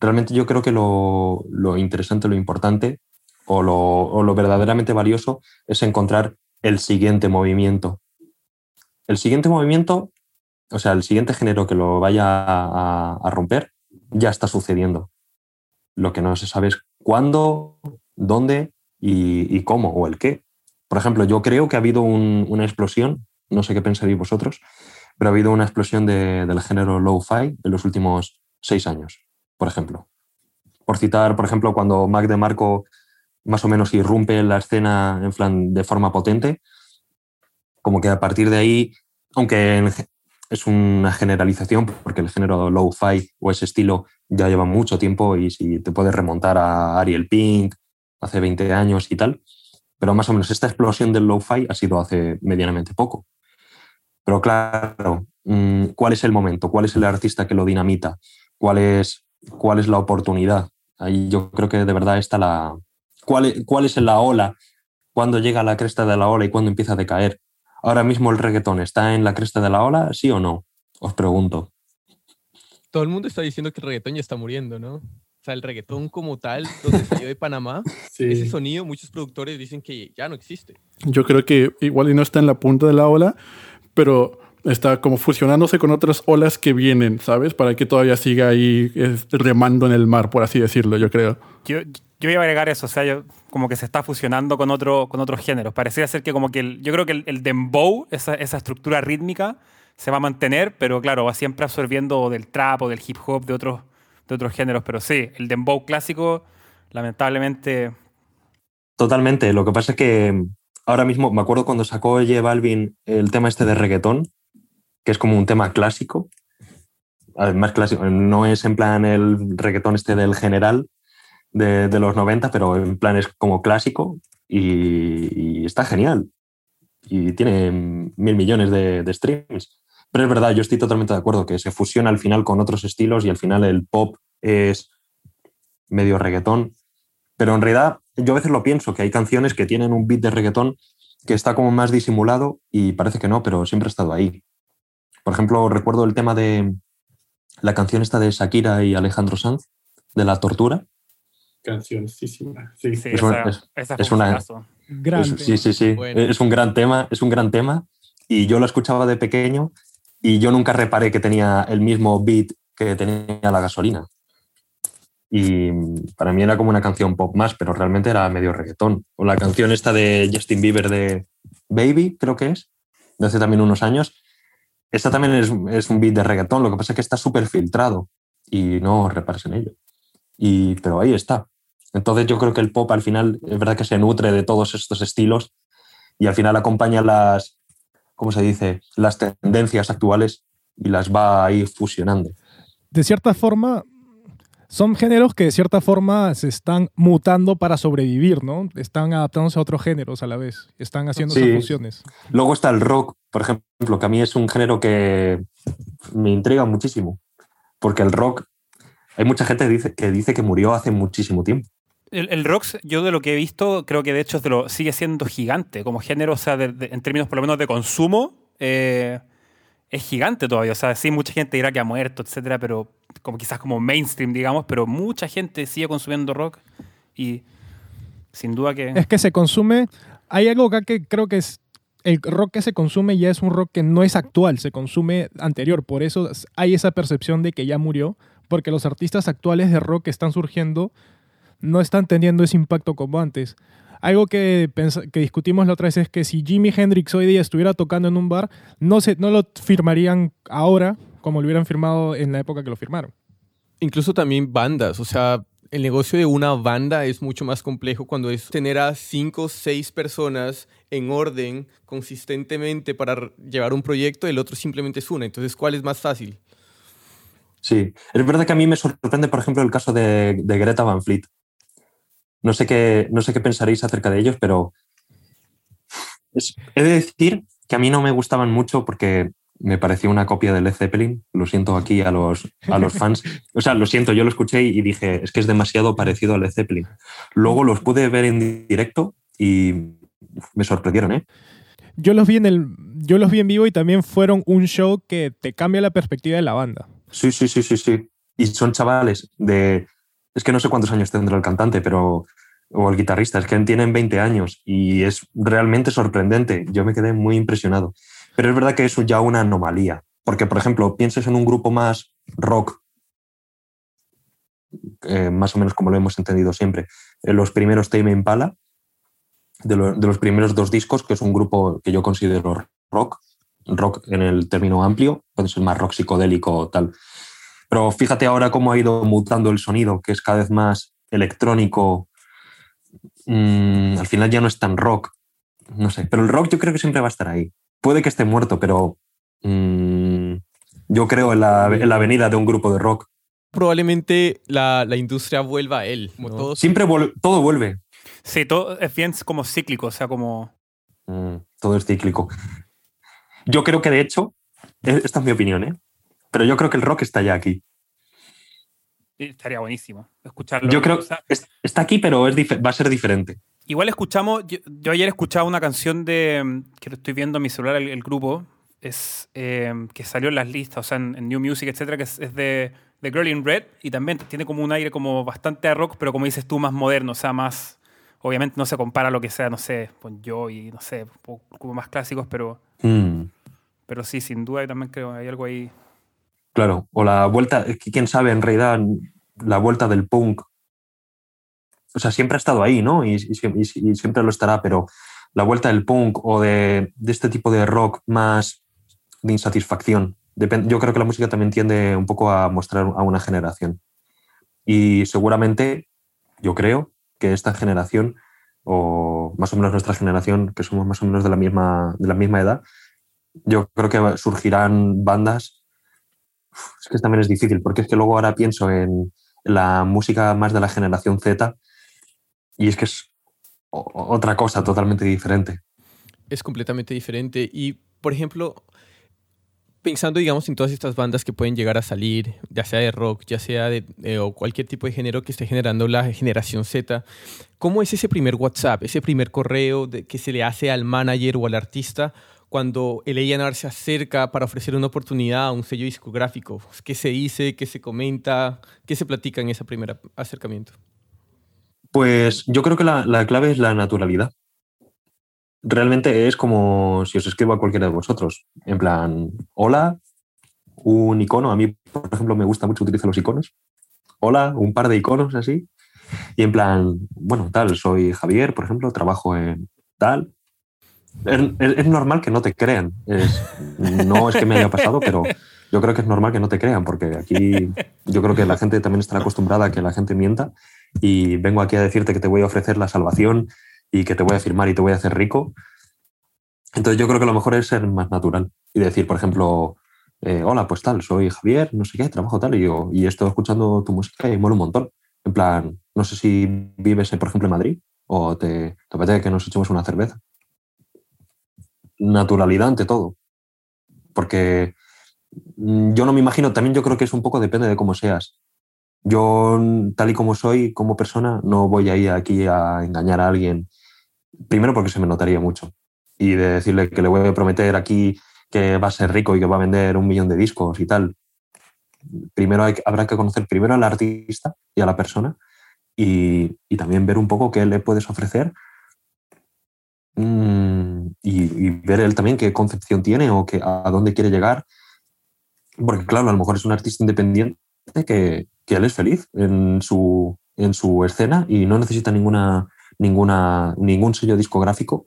Speaker 5: realmente yo creo que lo, lo interesante, lo importante o lo, o lo, verdaderamente valioso es encontrar el siguiente movimiento. El siguiente movimiento, o sea, el siguiente género que lo vaya a, romper, ya está sucediendo. Lo que no se sabe es cuándo, dónde y cómo o el qué. Por ejemplo, yo creo que ha habido un, una explosión, no sé qué pensaréis vosotros, pero ha habido una explosión de, del género low-fi en los últimos seis años, por ejemplo. Por citar, por ejemplo, cuando Mac DeMarco más o menos irrumpe en la escena en plan de forma potente, como que a partir de ahí, aunque es una generalización, porque el género low-fi o ese estilo ya lleva mucho tiempo y si te puedes remontar a Ariel Pink hace 20 años y tal, pero más o menos esta explosión del low-fi ha sido hace medianamente poco. Pero claro, mm, ¿cuál es el momento? ¿Cuál es el artista que lo dinamita? ¿Cuál es, cuál es la oportunidad? Ahí yo creo que de verdad está la... ¿Cuál es, cuál es la ola? ¿Cuándo llega a la cresta de la ola y cuándo empieza a decaer? ¿Ahora mismo el reggaetón está en la cresta de la ola? ¿Sí o no? Os pregunto.
Speaker 1: Todo el mundo está diciendo que el reggaetón ya está muriendo, ¿no? O sea, el reggaetón como tal, donde salió de Panamá, [laughs] sí. ese sonido, muchos productores dicen que ya no existe.
Speaker 2: Yo creo que igual y no está en la punta de la ola, pero está como fusionándose con otras olas que vienen, ¿sabes? Para que todavía siga ahí remando en el mar, por así decirlo, yo creo.
Speaker 3: Yo, yo iba a agregar eso, o sea, yo, como que se está fusionando con, otro, con otros géneros. Pareciera ser que como que el, yo creo que el, el dembow, esa, esa, estructura rítmica, se va a mantener, pero claro, va siempre absorbiendo del trap o del hip hop, de otros, de otros géneros. Pero sí, el dembow clásico, lamentablemente...
Speaker 5: Totalmente. Lo que pasa es que ahora mismo, me acuerdo cuando sacó J Balvin el tema este de reggaetón, que es como un tema clásico. Más clásico, no es en plan el reggaetón este del general, de, los 90, pero en plan es como clásico y, y está genial. Y tiene mil millones de, de, streams. Pero es verdad, yo estoy totalmente de acuerdo que se fusiona al final con otros estilos y al final el pop es medio reggaetón. Pero en realidad yo a veces lo pienso, que hay canciones que tienen un beat de reggaetón que está como más disimulado y parece que no, pero siempre ha estado ahí. Por ejemplo, recuerdo el tema de la canción esta de Shakira y Alejandro Sanz, de la tortura,
Speaker 2: cancioncísima. Sí,
Speaker 3: sí es, esa, es, esa
Speaker 5: es una.
Speaker 4: Grande.
Speaker 5: sí, sí, sí. Bueno. Es un gran tema, es un gran tema. Y yo lo escuchaba de pequeño y yo nunca reparé que tenía el mismo beat que tenía la gasolina. Y para mí era como una canción pop más, pero realmente era medio reggaetón. O la canción esta de Justin Bieber de Baby, creo que es, de hace también unos años. Esta también es, un beat de reggaetón, lo que pasa es que está súper filtrado y no repares en ello. Y, pero ahí está. Entonces yo creo que el pop al final es verdad que se nutre de todos estos estilos y al final acompaña las, ¿cómo se dice?, las tendencias actuales y las va ahí fusionando.
Speaker 4: De cierta forma, son géneros que de cierta forma se están mutando para sobrevivir, ¿no? Están adaptándose a otros géneros a la vez, están haciendo
Speaker 5: sí.
Speaker 4: fusiones.
Speaker 5: Luego está el rock, por ejemplo, que a mí es un género que me intriga muchísimo, porque el rock, hay mucha gente que dice que, dice que murió hace muchísimo tiempo.
Speaker 3: El, rock, yo de lo que he visto, creo que de hecho de lo, sigue siendo gigante como género, o sea, en términos por lo menos de consumo, eh, es gigante todavía. O sea, sí, mucha gente dirá que ha muerto, etcétera, pero como quizás como mainstream, digamos, pero mucha gente sigue consumiendo rock y sin duda que...
Speaker 4: Es que se consume, hay algo acá que creo que es, el rock que se consume ya es un rock que no es actual, se consume anterior, por eso hay esa percepción de que ya murió, porque los artistas actuales de rock están surgiendo no están teniendo ese impacto como antes. Algo que, que, discutimos la otra vez es que si Jimi Hendrix hoy día estuviera tocando en un bar, no, se, no lo firmarían ahora como lo hubieran firmado en la época que lo firmaron.
Speaker 1: Incluso también bandas, o sea, el negocio de una banda es mucho más complejo cuando es tener a cinco o seis personas en orden consistentemente para llevar un proyecto, el otro simplemente es una. Entonces, ¿cuál es más fácil?
Speaker 5: Sí, es verdad que a mí me sorprende, por ejemplo, el caso de, Greta Van Fleet. No sé, qué, no sé qué pensaréis acerca de ellos, pero he de decir que a mí no me gustaban mucho porque me pareció una copia de Led Zeppelin. Lo siento aquí a los, a los fans. O sea, lo siento, yo lo escuché y dije, es que es demasiado parecido a Led Zeppelin. Luego los pude ver en directo y me sorprendieron, ¿eh?
Speaker 4: Yo los vi en el, yo los vi en vivo y también fueron un show que te cambia la perspectiva de la banda.
Speaker 5: Sí, sí, sí, sí, sí. Y son chavales de, es que no sé cuántos años tendrá el cantante, pero o el guitarrista, es que tienen 20 años y es realmente sorprendente. Yo me quedé muy impresionado. Pero es verdad que es ya una anomalía, porque, por ejemplo, pienses en un grupo más rock, eh, más o menos como lo hemos entendido siempre, en los primeros Tame Impala, de, de, los primeros dos discos, que es un grupo que yo considero rock, rock en el término amplio, puede ser más rock psicodélico o tal. Pero fíjate ahora cómo ha ido mutando el sonido, que es cada vez más electrónico. Mm, al final ya no es tan rock. No sé, pero el rock yo creo que siempre va a estar ahí puede que esté muerto, pero mm, yo creo en la, en la, venida de un grupo de rock.
Speaker 1: Probablemente la, la industria vuelva a él.
Speaker 5: Siempre todo vuelve.
Speaker 3: Sí, todo es bien como cíclico, o sea, como...
Speaker 5: Mm, todo es cíclico. Yo creo que de hecho, e, esta es mi opinión, ¿eh? Pero yo creo que el rock está ya aquí.
Speaker 3: Estaría buenísimo escucharlo.
Speaker 5: Yo creo que está aquí, pero es va a ser diferente.
Speaker 3: Igual escuchamos, yo, ayer escuchaba una canción de, que lo estoy viendo en mi celular, el, grupo, es eh, que salió en las listas, o sea, en, New Music, etcétera, que es, de, de, Girl in Red, y también tiene como un aire como bastante a rock, pero como dices tú, más moderno, o sea, más, obviamente no se compara a lo que sea, no sé, con yo y no sé, como más clásicos, pero, mm. pero sí, sin duda, y también creo hay algo ahí.
Speaker 5: Claro, o la vuelta, quién sabe, en realidad, la vuelta del punk o sea, siempre ha estado ahí, ¿no? Y, siempre lo estará, pero la vuelta del punk o de, este tipo de rock más de insatisfacción. yo creo que la música también tiende un poco a mostrar a una generación. Y seguramente, yo creo que esta generación, o más o menos nuestra generación, que somos más o menos de la misma, de la misma edad, yo creo que surgirán bandas. Es que también es difícil, porque es que luego ahora pienso en la música más de la generación Z y es que es otra cosa totalmente diferente.
Speaker 1: Es completamente diferente. Y, por ejemplo, pensando, digamos, en todas estas bandas que pueden llegar a salir, ya sea de rock, ya sea de, o cualquier tipo de género que esté generando la generación Z, ¿cómo es ese primer WhatsApp, ese primer correo que se le hace al manager o al artista cuando el A&R se acerca para ofrecer una oportunidad a un sello discográfico? ¿Qué se dice? ¿Qué se comenta? ¿Qué se platica en ese primer acercamiento?
Speaker 5: Pues yo creo que la, clave es la naturalidad. Realmente es como si os escribo a cualquiera de vosotros. En plan, hola, un icono. A mí, por ejemplo, me gusta mucho utilizar los iconos. Hola, un par de iconos así. Y en plan, bueno, tal, soy Javier, por ejemplo, trabajo en tal. Es, normal que no te crean. no es que me haya pasado, pero yo creo que es normal que no te crean, porque aquí yo creo que la gente también está acostumbrada a que la gente mienta y vengo aquí a decirte que te voy a ofrecer la salvación y que te voy a firmar y te voy a hacer rico. Entonces yo creo que lo mejor es ser más natural y decir, por ejemplo, eh, hola, pues tal, soy Javier, no sé qué, trabajo tal, y, yo, y estoy escuchando tu música y mola un montón. En plan, no sé si vives, por ejemplo, en Madrid o te, te apetece que nos echemos una cerveza. Naturalidad ante todo. Porque mm, yo no me imagino, también yo creo que es un poco depende de cómo seas. Yo, tal y como soy, como persona, no voy a ir aquí a engañar a alguien. Primero porque se me notaría mucho. Y de decirle que le voy a prometer aquí que va a ser rico y que va a vender un millón de discos y tal. Primero habrá que conocer primero al artista y a la persona y, también ver un poco qué le puedes ofrecer mm, y, ver él también qué concepción tiene o que, a dónde quiere llegar. Porque claro, a lo mejor es un artista independiente que, que él es feliz en su, en su escena y no necesita ninguna, ninguna, ningún sello discográfico.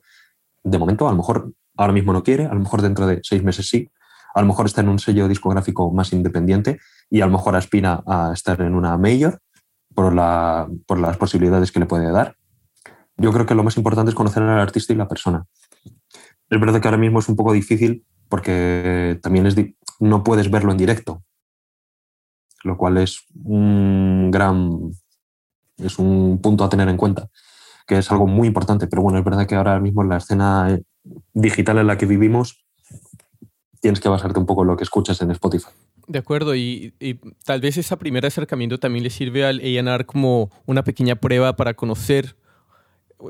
Speaker 5: De momento, a lo mejor ahora mismo no quiere, a lo mejor dentro de seis meses sí, a lo mejor está en un sello discográfico más independiente y a lo mejor aspira a estar en una mayor, por, la, por las posibilidades que le puede dar. Yo creo que lo más importante es conocer al artista y la persona. Es verdad que ahora mismo es un poco difícil porque también es no puedes verlo en directo, lo cual es un gran es un punto a tener en cuenta, que es algo muy importante. Pero bueno, es verdad que ahora mismo en la escena digital en la que vivimos tienes que basarte un poco en lo que escuchas en Spotify.
Speaker 1: De acuerdo, y, tal vez ese primer acercamiento también le sirve al A&R como una pequeña prueba para conocer,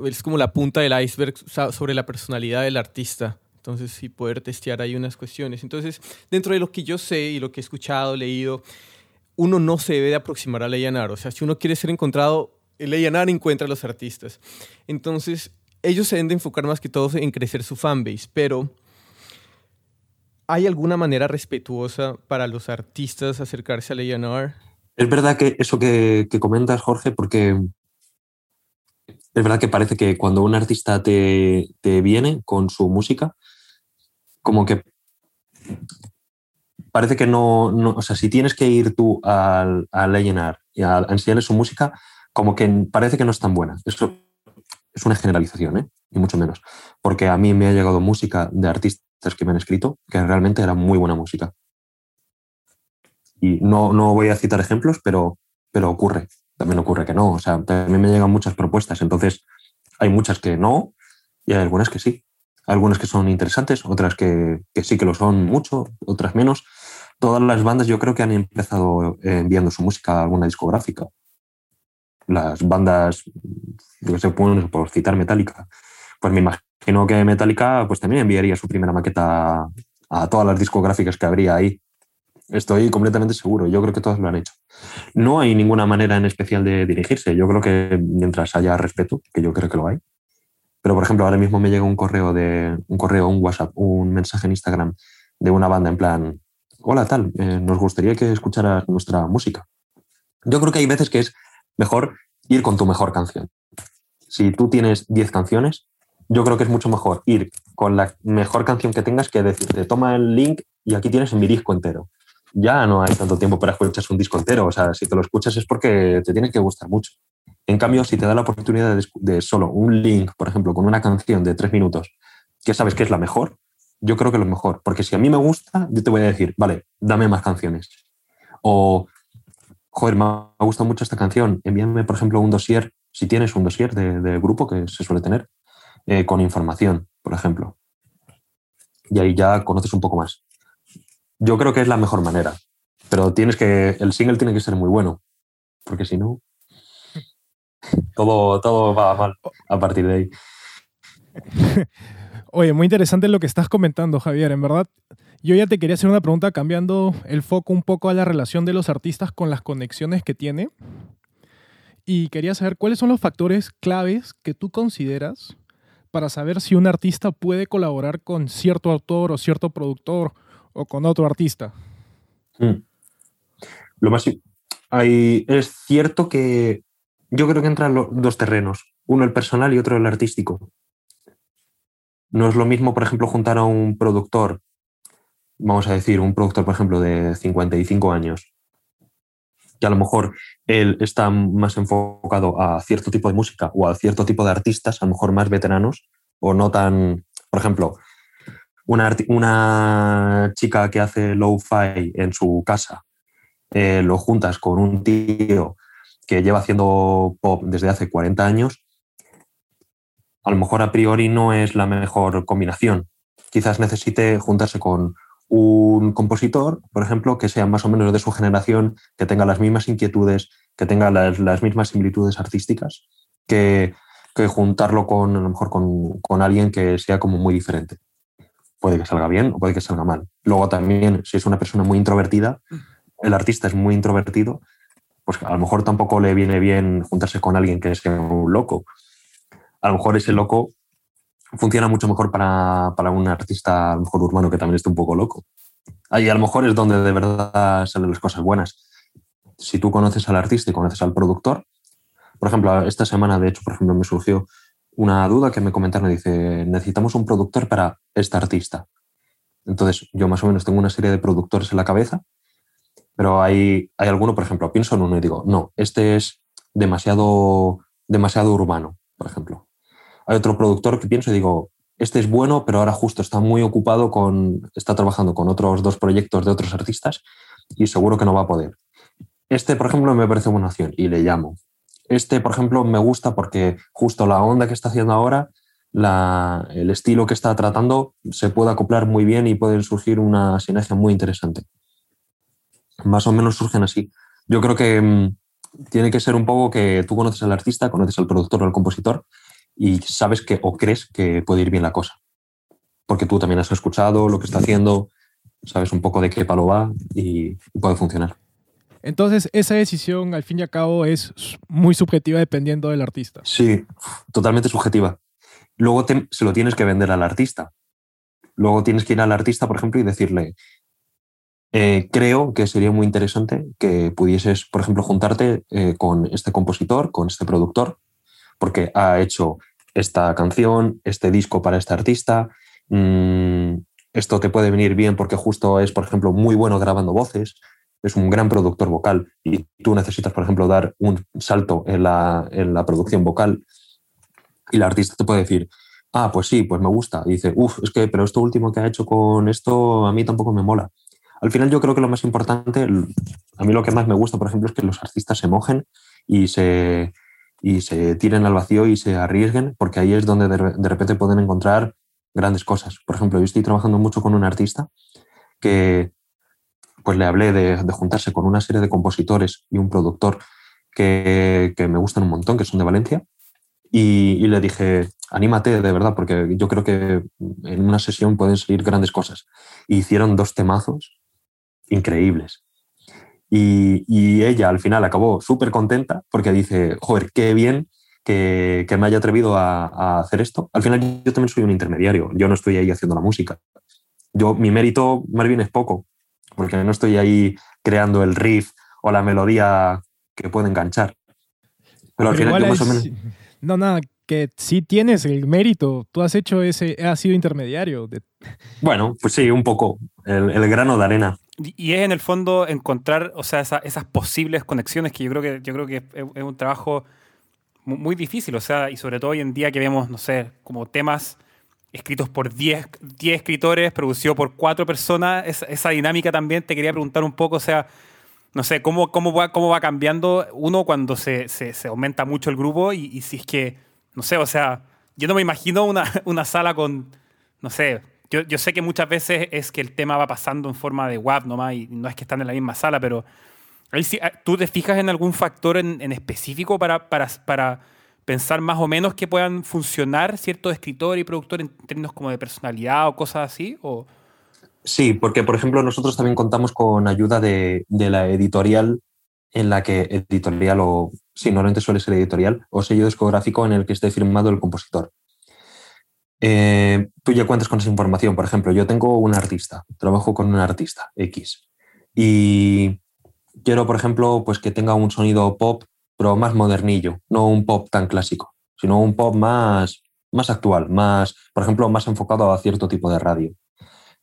Speaker 1: es como la punta del iceberg sobre la personalidad del artista. Entonces, sí, poder testear ahí unas cuestiones. Entonces, dentro de lo que yo sé y lo que he escuchado, leído, uno no se debe de aproximar al A&R. O sea, si uno quiere ser encontrado, el A&R encuentra a los artistas. Entonces, ellos se deben de enfocar más que todo en crecer su fanbase, pero ¿Hay alguna manera respetuosa para los artistas acercarse al A&R?
Speaker 5: Es verdad que eso que, comentas, Jorge, porque es verdad que parece que cuando un artista te, viene con su música, como que parece que no, o sea, si tienes que ir tú al, al A&R y a, enseñarle su música, como que parece que no es tan buena. Eso es una generalización, ¿eh? ni mucho menos. Porque a mí me ha llegado música de artistas que me han escrito, que realmente era muy buena música. Y no, no voy a citar ejemplos, pero, pero ocurre. También ocurre que no. O sea, también me llegan muchas propuestas. Entonces, hay muchas que no y hay algunas que sí. Algunas que son interesantes, otras que, que sí que lo son mucho, otras menos. Todas las bandas yo creo que han empezado enviando su música a alguna discográfica. Las bandas, yo que sé, por citar Metallica, pues me imagino Imagino que Metallica pues también enviaría su primera maqueta a todas las discográficas que habría ahí. Estoy completamente seguro, yo creo que todos lo han hecho. No hay ninguna manera en especial de dirigirse, yo creo que mientras haya respeto, que yo creo que lo hay. Pero por ejemplo, ahora mismo me llega un correo de un correo, un WhatsApp, un mensaje en Instagram de una banda en plan, hola tal, eh, nos gustaría que escucharas nuestra música. Yo creo que hay veces que es mejor ir con tu mejor canción. Si tú tienes 10 canciones, yo creo que es mucho mejor ir con la mejor canción que tengas que decirte, toma el link y aquí tienes mi disco entero. Ya no hay tanto tiempo para escuchar un disco entero. O sea, si te lo escuchas es porque te tiene que gustar mucho. En cambio, si te da la oportunidad de, solo un link, por ejemplo, con una canción de tres minutos, que sabes que es la mejor, yo creo que es lo mejor. Porque si a mí me gusta, yo te voy a decir, vale, dame más canciones. O, joder, me ha gustado mucho esta canción, envíame, por ejemplo, un dossier, si tienes un dossier de, de grupo que se suele tener, eh, con información, por ejemplo. Y ahí ya conoces un poco más. Yo creo que es la mejor manera, pero tienes que, el single tiene que ser muy bueno, porque si no, todo, todo va mal a partir de ahí. [laughs]
Speaker 4: Oye, muy interesante lo que estás comentando, Javier. En verdad, yo ya te quería hacer una pregunta cambiando el foco un poco a la relación de los artistas con las conexiones que tiene. Y quería saber cuáles son los factores claves que tú consideras para saber si un artista puede colaborar con cierto autor o cierto productor o con otro artista?
Speaker 5: Hmm. Lo más hay, es cierto que yo creo que entran los dos terrenos, uno el personal y otro el artístico. No es lo mismo, por ejemplo, juntar a un productor, vamos a decir, un productor, por ejemplo, de 55 años, que a lo mejor él está más enfocado a cierto tipo de música o a cierto tipo de artistas, a lo mejor más veteranos o no tan, por ejemplo, una, chica que hace low-fi en su casa, eh, lo juntas con un tío que lleva haciendo pop desde hace 40 años, a lo mejor a priori no es la mejor combinación. Quizás necesite juntarse con un compositor, por ejemplo, que sea más o menos de su generación, que tenga las mismas inquietudes, que tenga las, mismas similitudes artísticas, que, juntarlo con, a lo mejor con, alguien que sea como muy diferente. Puede que salga bien o puede que salga mal. Luego también, si es una persona muy introvertida, el artista es muy introvertido, pues a lo mejor tampoco le viene bien juntarse con alguien que sea un loco. A lo mejor ese loco funciona mucho mejor para, un artista, a lo mejor urbano, que también esté un poco loco. Ahí a lo mejor es donde de verdad salen las cosas buenas. Si tú conoces al artista y conoces al productor, por ejemplo, esta semana, de hecho, por ejemplo, me surgió una duda que me comentaron, dice, necesitamos un productor para este artista. Entonces, yo más o menos tengo una serie de productores en la cabeza, pero hay, hay alguno, por ejemplo, pienso en uno y digo, no, este es demasiado, demasiado urbano, por ejemplo. Hay otro productor que pienso y digo, este es bueno, pero ahora justo está muy ocupado con, está trabajando con otros dos proyectos de otros artistas y seguro que no va a poder. Este, por ejemplo, me parece buena opción y le llamo. Este, por ejemplo, me gusta porque justo la onda que está haciendo ahora, el estilo que está tratando, se puede acoplar muy bien y puede surgir una sinergia muy interesante. Más o menos surgen así. Yo creo que mm, tiene que ser un poco que tú conoces al artista, conoces al productor o al compositor y sabes que o crees que puede ir bien la cosa. Porque tú también has escuchado lo que está haciendo, sabes un poco de qué palo va y puede funcionar.
Speaker 4: Entonces, esa decisión, al fin y al cabo, es muy subjetiva dependiendo del artista.
Speaker 5: Sí, totalmente subjetiva. Luego se lo tienes que vender al artista. Luego tienes que ir al artista, por ejemplo, y decirle, eh, creo que sería muy interesante que pudieses, por ejemplo, juntarte eh, con este compositor, con este productor, porque ha hecho esta canción, este disco para este artista. Mm, esto te puede venir bien porque justo es, por ejemplo, muy bueno grabando voces, es un gran productor vocal y tú necesitas, por ejemplo, dar un salto en la, en la producción vocal y el artista te puede decir, ah, pues sí, pues me gusta. Y dice, uff, es que, pero esto último que ha hecho con esto a mí tampoco me mola. Al final yo creo que lo más importante, a mí lo que más me gusta, por ejemplo, es que los artistas se mojen y se, y se tiren al vacío y se arriesguen, porque ahí es donde de, repente pueden encontrar grandes cosas. Por ejemplo, yo estoy trabajando mucho con un artista que pues le hablé de, juntarse con una serie de compositores y un productor que, me gustan un montón, que son de Valencia, y, le dije, anímate de verdad, porque yo creo que en una sesión pueden salir grandes cosas. Y hicieron dos temazos increíbles. Y, ella al final acabó súper contenta porque dice, joder, qué bien que, me haya atrevido a, hacer esto. Al final yo también soy un intermediario, yo no estoy ahí haciendo la música. Yo, mi mérito más bien es poco, porque no estoy ahí creando el riff o la melodía que puede enganchar.
Speaker 4: Pero al final yo más o menos... No, nada, que sí tienes el mérito. Tú has hecho ese, has sido intermediario.
Speaker 5: Bueno, pues sí, un poco. el grano de arena.
Speaker 3: Y es en el fondo encontrar, o sea, esas posibles conexiones que yo creo que, yo creo que es, un trabajo muy, difícil, o sea, y sobre todo hoy en día que vemos, no sé, como temas escritos por 10 escritores, producido por 4 personas, esa, dinámica también te quería preguntar un poco, o sea, no sé, cómo, cómo, va, cómo va cambiando uno cuando se, se, aumenta mucho el grupo y, y, si es que, no sé, o sea, yo no me imagino una, [laughs] una sala con, no sé, yo, yo, sé que muchas veces es que el tema va pasando en forma de web nomás y no es que están en la misma sala, pero ah, ¿tú te fijas en algún factor en, en específico para, para, para, pensar más o menos que puedan funcionar ciertos escritores y productores en términos como de personalidad o cosas así? O...
Speaker 5: Sí, porque por ejemplo nosotros también contamos con ayuda de, de la editorial en la que editorial o, sí, normalmente suele ser editorial, o sello discográfico en el que esté firmado el compositor. Eh, tú ya cuentas con esa información. Por ejemplo, yo tengo un artista, trabajo con un artista X y quiero, por ejemplo, pues que tenga un sonido pop, pero más modernillo, no un pop tan clásico, sino un pop más, más actual, más, por ejemplo, más enfocado a cierto tipo de radio.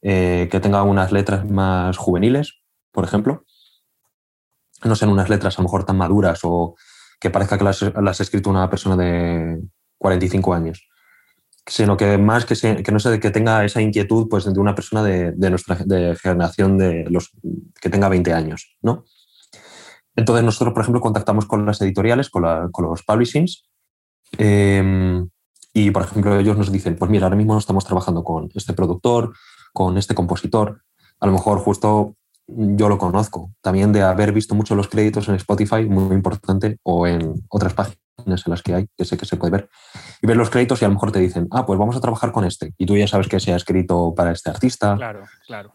Speaker 5: Eh, que tenga unas letras más juveniles, por ejemplo. No sean unas letras a lo mejor tan maduras o que parezca que las, las ha escrito una persona de 45 años sino que más que, no sé, que tenga esa inquietud pues, de una persona de, nuestra generación de los que tenga 20 años, ¿no? Entonces nosotros, por ejemplo, contactamos con las editoriales, con, los publishings, em, y, por ejemplo, ellos nos dicen, pues mira, ahora mismo estamos trabajando con este productor, con este compositor, a lo mejor justo yo lo conozco, también de haber visto mucho los créditos en Spotify, muy importante, o en otras páginas en las que hay, que sé que se puede ver, y ver los créditos y a lo mejor te dicen, ah, pues vamos a trabajar con este. Y tú ya sabes que se ha escrito para este artista.
Speaker 3: Claro, claro.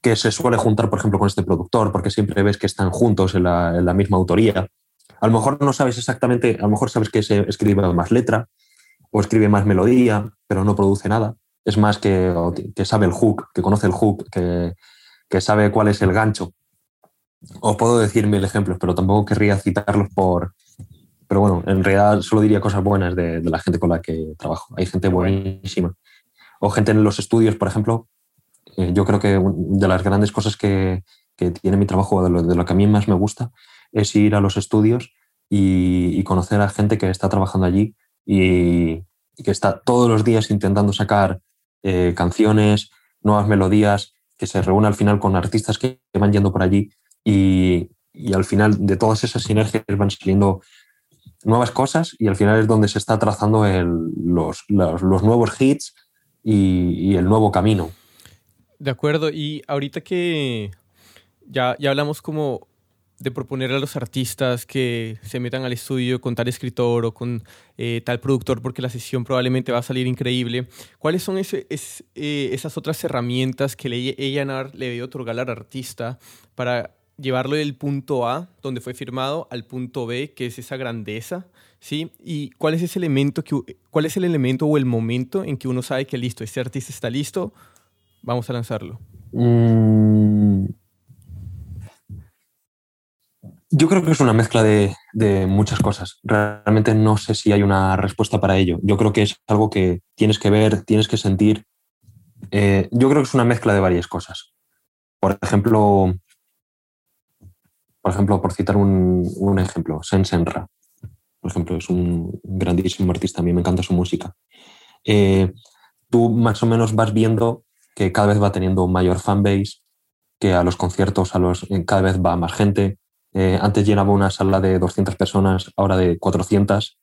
Speaker 5: Que se suele juntar, por ejemplo, con este productor, porque siempre ves que están juntos en la, misma autoría. A lo mejor no sabes exactamente, a lo mejor sabes que se escribe más letra o escribe más melodía, pero no produce nada. Es más que, sabe el hook, que conoce el hook, que, que sabe cuál es el gancho. Os puedo decir mil ejemplos, pero tampoco querría citarlos por, pero bueno, en realidad solo diría cosas buenas de, la gente con la que trabajo. Hay gente buenísima. O gente en los estudios, por ejemplo. Eh, yo creo que de las grandes cosas que, tiene mi trabajo, de lo, que a mí más me gusta, es ir a los estudios y, conocer a gente que está trabajando allí y, que está todos los días intentando sacar eh, canciones, nuevas melodías, que se reúne al final con artistas que van yendo por allí y, al final de todas esas sinergias van saliendo nuevas cosas y al final es donde se está trazando los, nuevos hits y, el nuevo camino.
Speaker 1: De acuerdo, y ahorita que ya, ya hablamos como de proponer a los artistas que se metan al estudio con tal escritor o con eh, tal productor porque la sesión probablemente va a salir increíble. ¿Cuáles son ese, eh, esas otras herramientas que le, le debe otorgar al artista para llevarlo del punto A, donde fue firmado, al punto B, que es esa grandeza? ¿sí? ¿Y cuál es ese elemento, que, cuál es el elemento o el momento en que uno sabe que listo, este artista está listo, vamos a lanzarlo?
Speaker 5: Mm, yo creo que es una mezcla de, muchas cosas. Realmente no sé si hay una respuesta para ello. Yo creo que es algo que tienes que ver, tienes que sentir. Eh, yo creo que es una mezcla de varias cosas. Por ejemplo, por ejemplo, por citar un, ejemplo, Sen Senra. Por ejemplo, es un grandísimo artista, a mí me encanta su música. Eh, tú más o menos vas viendo que cada vez va teniendo un mayor fanbase, que a los conciertos a los, cada vez va más gente, eh, antes llenaba una sala de 200 personas, ahora de 400.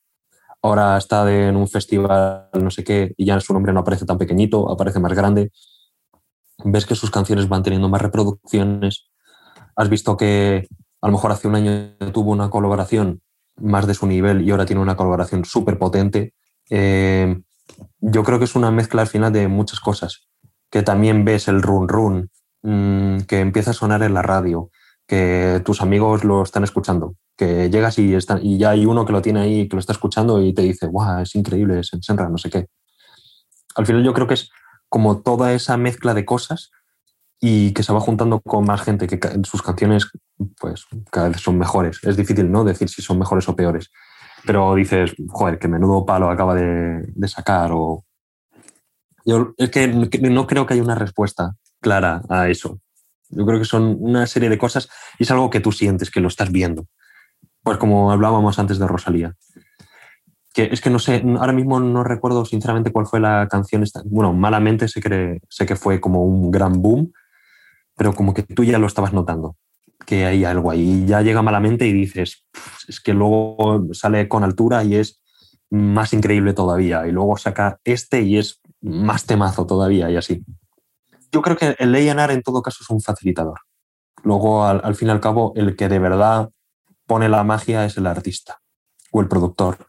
Speaker 5: Ahora está en un festival, no sé qué, y ya su nombre no aparece tan pequeñito, aparece más grande. Ves que sus canciones van teniendo más reproducciones. Has visto que a lo mejor hace un año tuvo una colaboración más de su nivel y ahora tiene una colaboración súper potente. Eh, yo creo que es una mezcla al final de muchas cosas. Que también ves el run run, mm, que empieza a sonar en la radio, que tus amigos lo están escuchando, que llegas y, y ya hay uno que lo tiene ahí, que lo está escuchando y te dice, guau, es increíble, es en Senra, no sé qué. Al final yo creo que es como toda esa mezcla de cosas y que se va juntando con más gente, que sus canciones pues cada vez son mejores. Es difícil, ¿no? Decir si son mejores o peores. Pero dices, joder, que menudo palo acaba de, de sacar o... Yo es que no creo que haya una respuesta clara a eso. Yo creo que son una serie de cosas y es algo que tú sientes, que lo estás viendo. Pues como hablábamos antes de Rosalía. Que es que no sé, ahora mismo no recuerdo sinceramente cuál fue la canción. Esta. Bueno, malamente sé que, sé que fue como un gran boom, pero como que tú ya lo estabas notando, que hay algo ahí. Ya llega malamente y dices, es que luego sale con altura y es más increíble todavía. Y luego saca este y es más temazo todavía y así yo creo que el A&R en todo caso es un facilitador. Luego, al, fin y al cabo, el que de verdad pone la magia es el artista o el productor.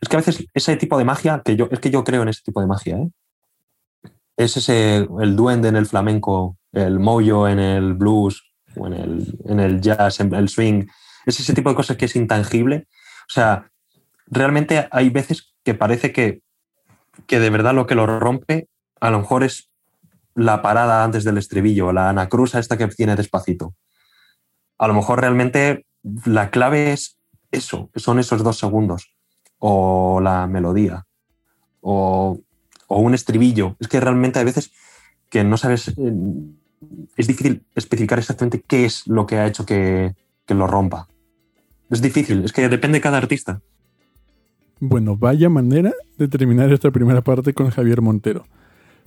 Speaker 5: Es que a veces ese tipo de magia, que yo, es que yo creo en ese tipo de magia, ¿eh? es ese, el duende en el flamenco, el moyo en el blues, o en el, en el jazz, en el swing, es ese tipo de cosas que es intangible. O sea, realmente hay veces que parece que, que de verdad lo que lo rompe a lo mejor es la parada antes del estribillo, la anacruza esta que tiene despacito. A lo mejor realmente la clave es eso, son esos dos segundos, o la melodía, o, un estribillo. Es que realmente hay veces que no sabes, eh, es difícil especificar exactamente qué es lo que ha hecho que, que lo rompa. Es difícil, es que depende de cada artista.
Speaker 2: Bueno, vaya manera de terminar esta primera parte con Javier Montero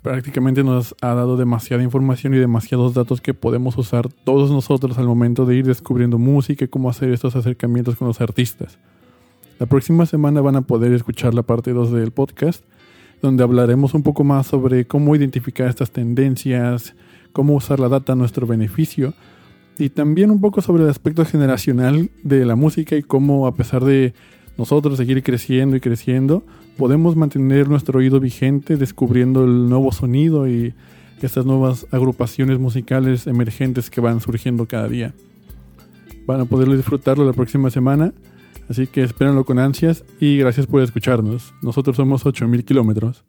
Speaker 2: prácticamente nos ha dado demasiada información y demasiados datos que podemos usar todos nosotros al momento de ir descubriendo música y cómo hacer estos acercamientos con los artistas. La próxima semana van a poder escuchar la parte 2 del podcast, donde hablaremos un poco más sobre cómo identificar estas tendencias, cómo usar la data a nuestro beneficio y también un poco sobre el aspecto generacional de la música y cómo a pesar de nosotros seguir creciendo y creciendo, podemos mantener nuestro oído vigente descubriendo el nuevo sonido y estas nuevas agrupaciones musicales emergentes que van surgiendo cada día. Van a poderlo disfrutarlo la próxima semana, así que espérenlo con ansias y gracias por escucharnos. Nosotros somos 8000 kilómetros.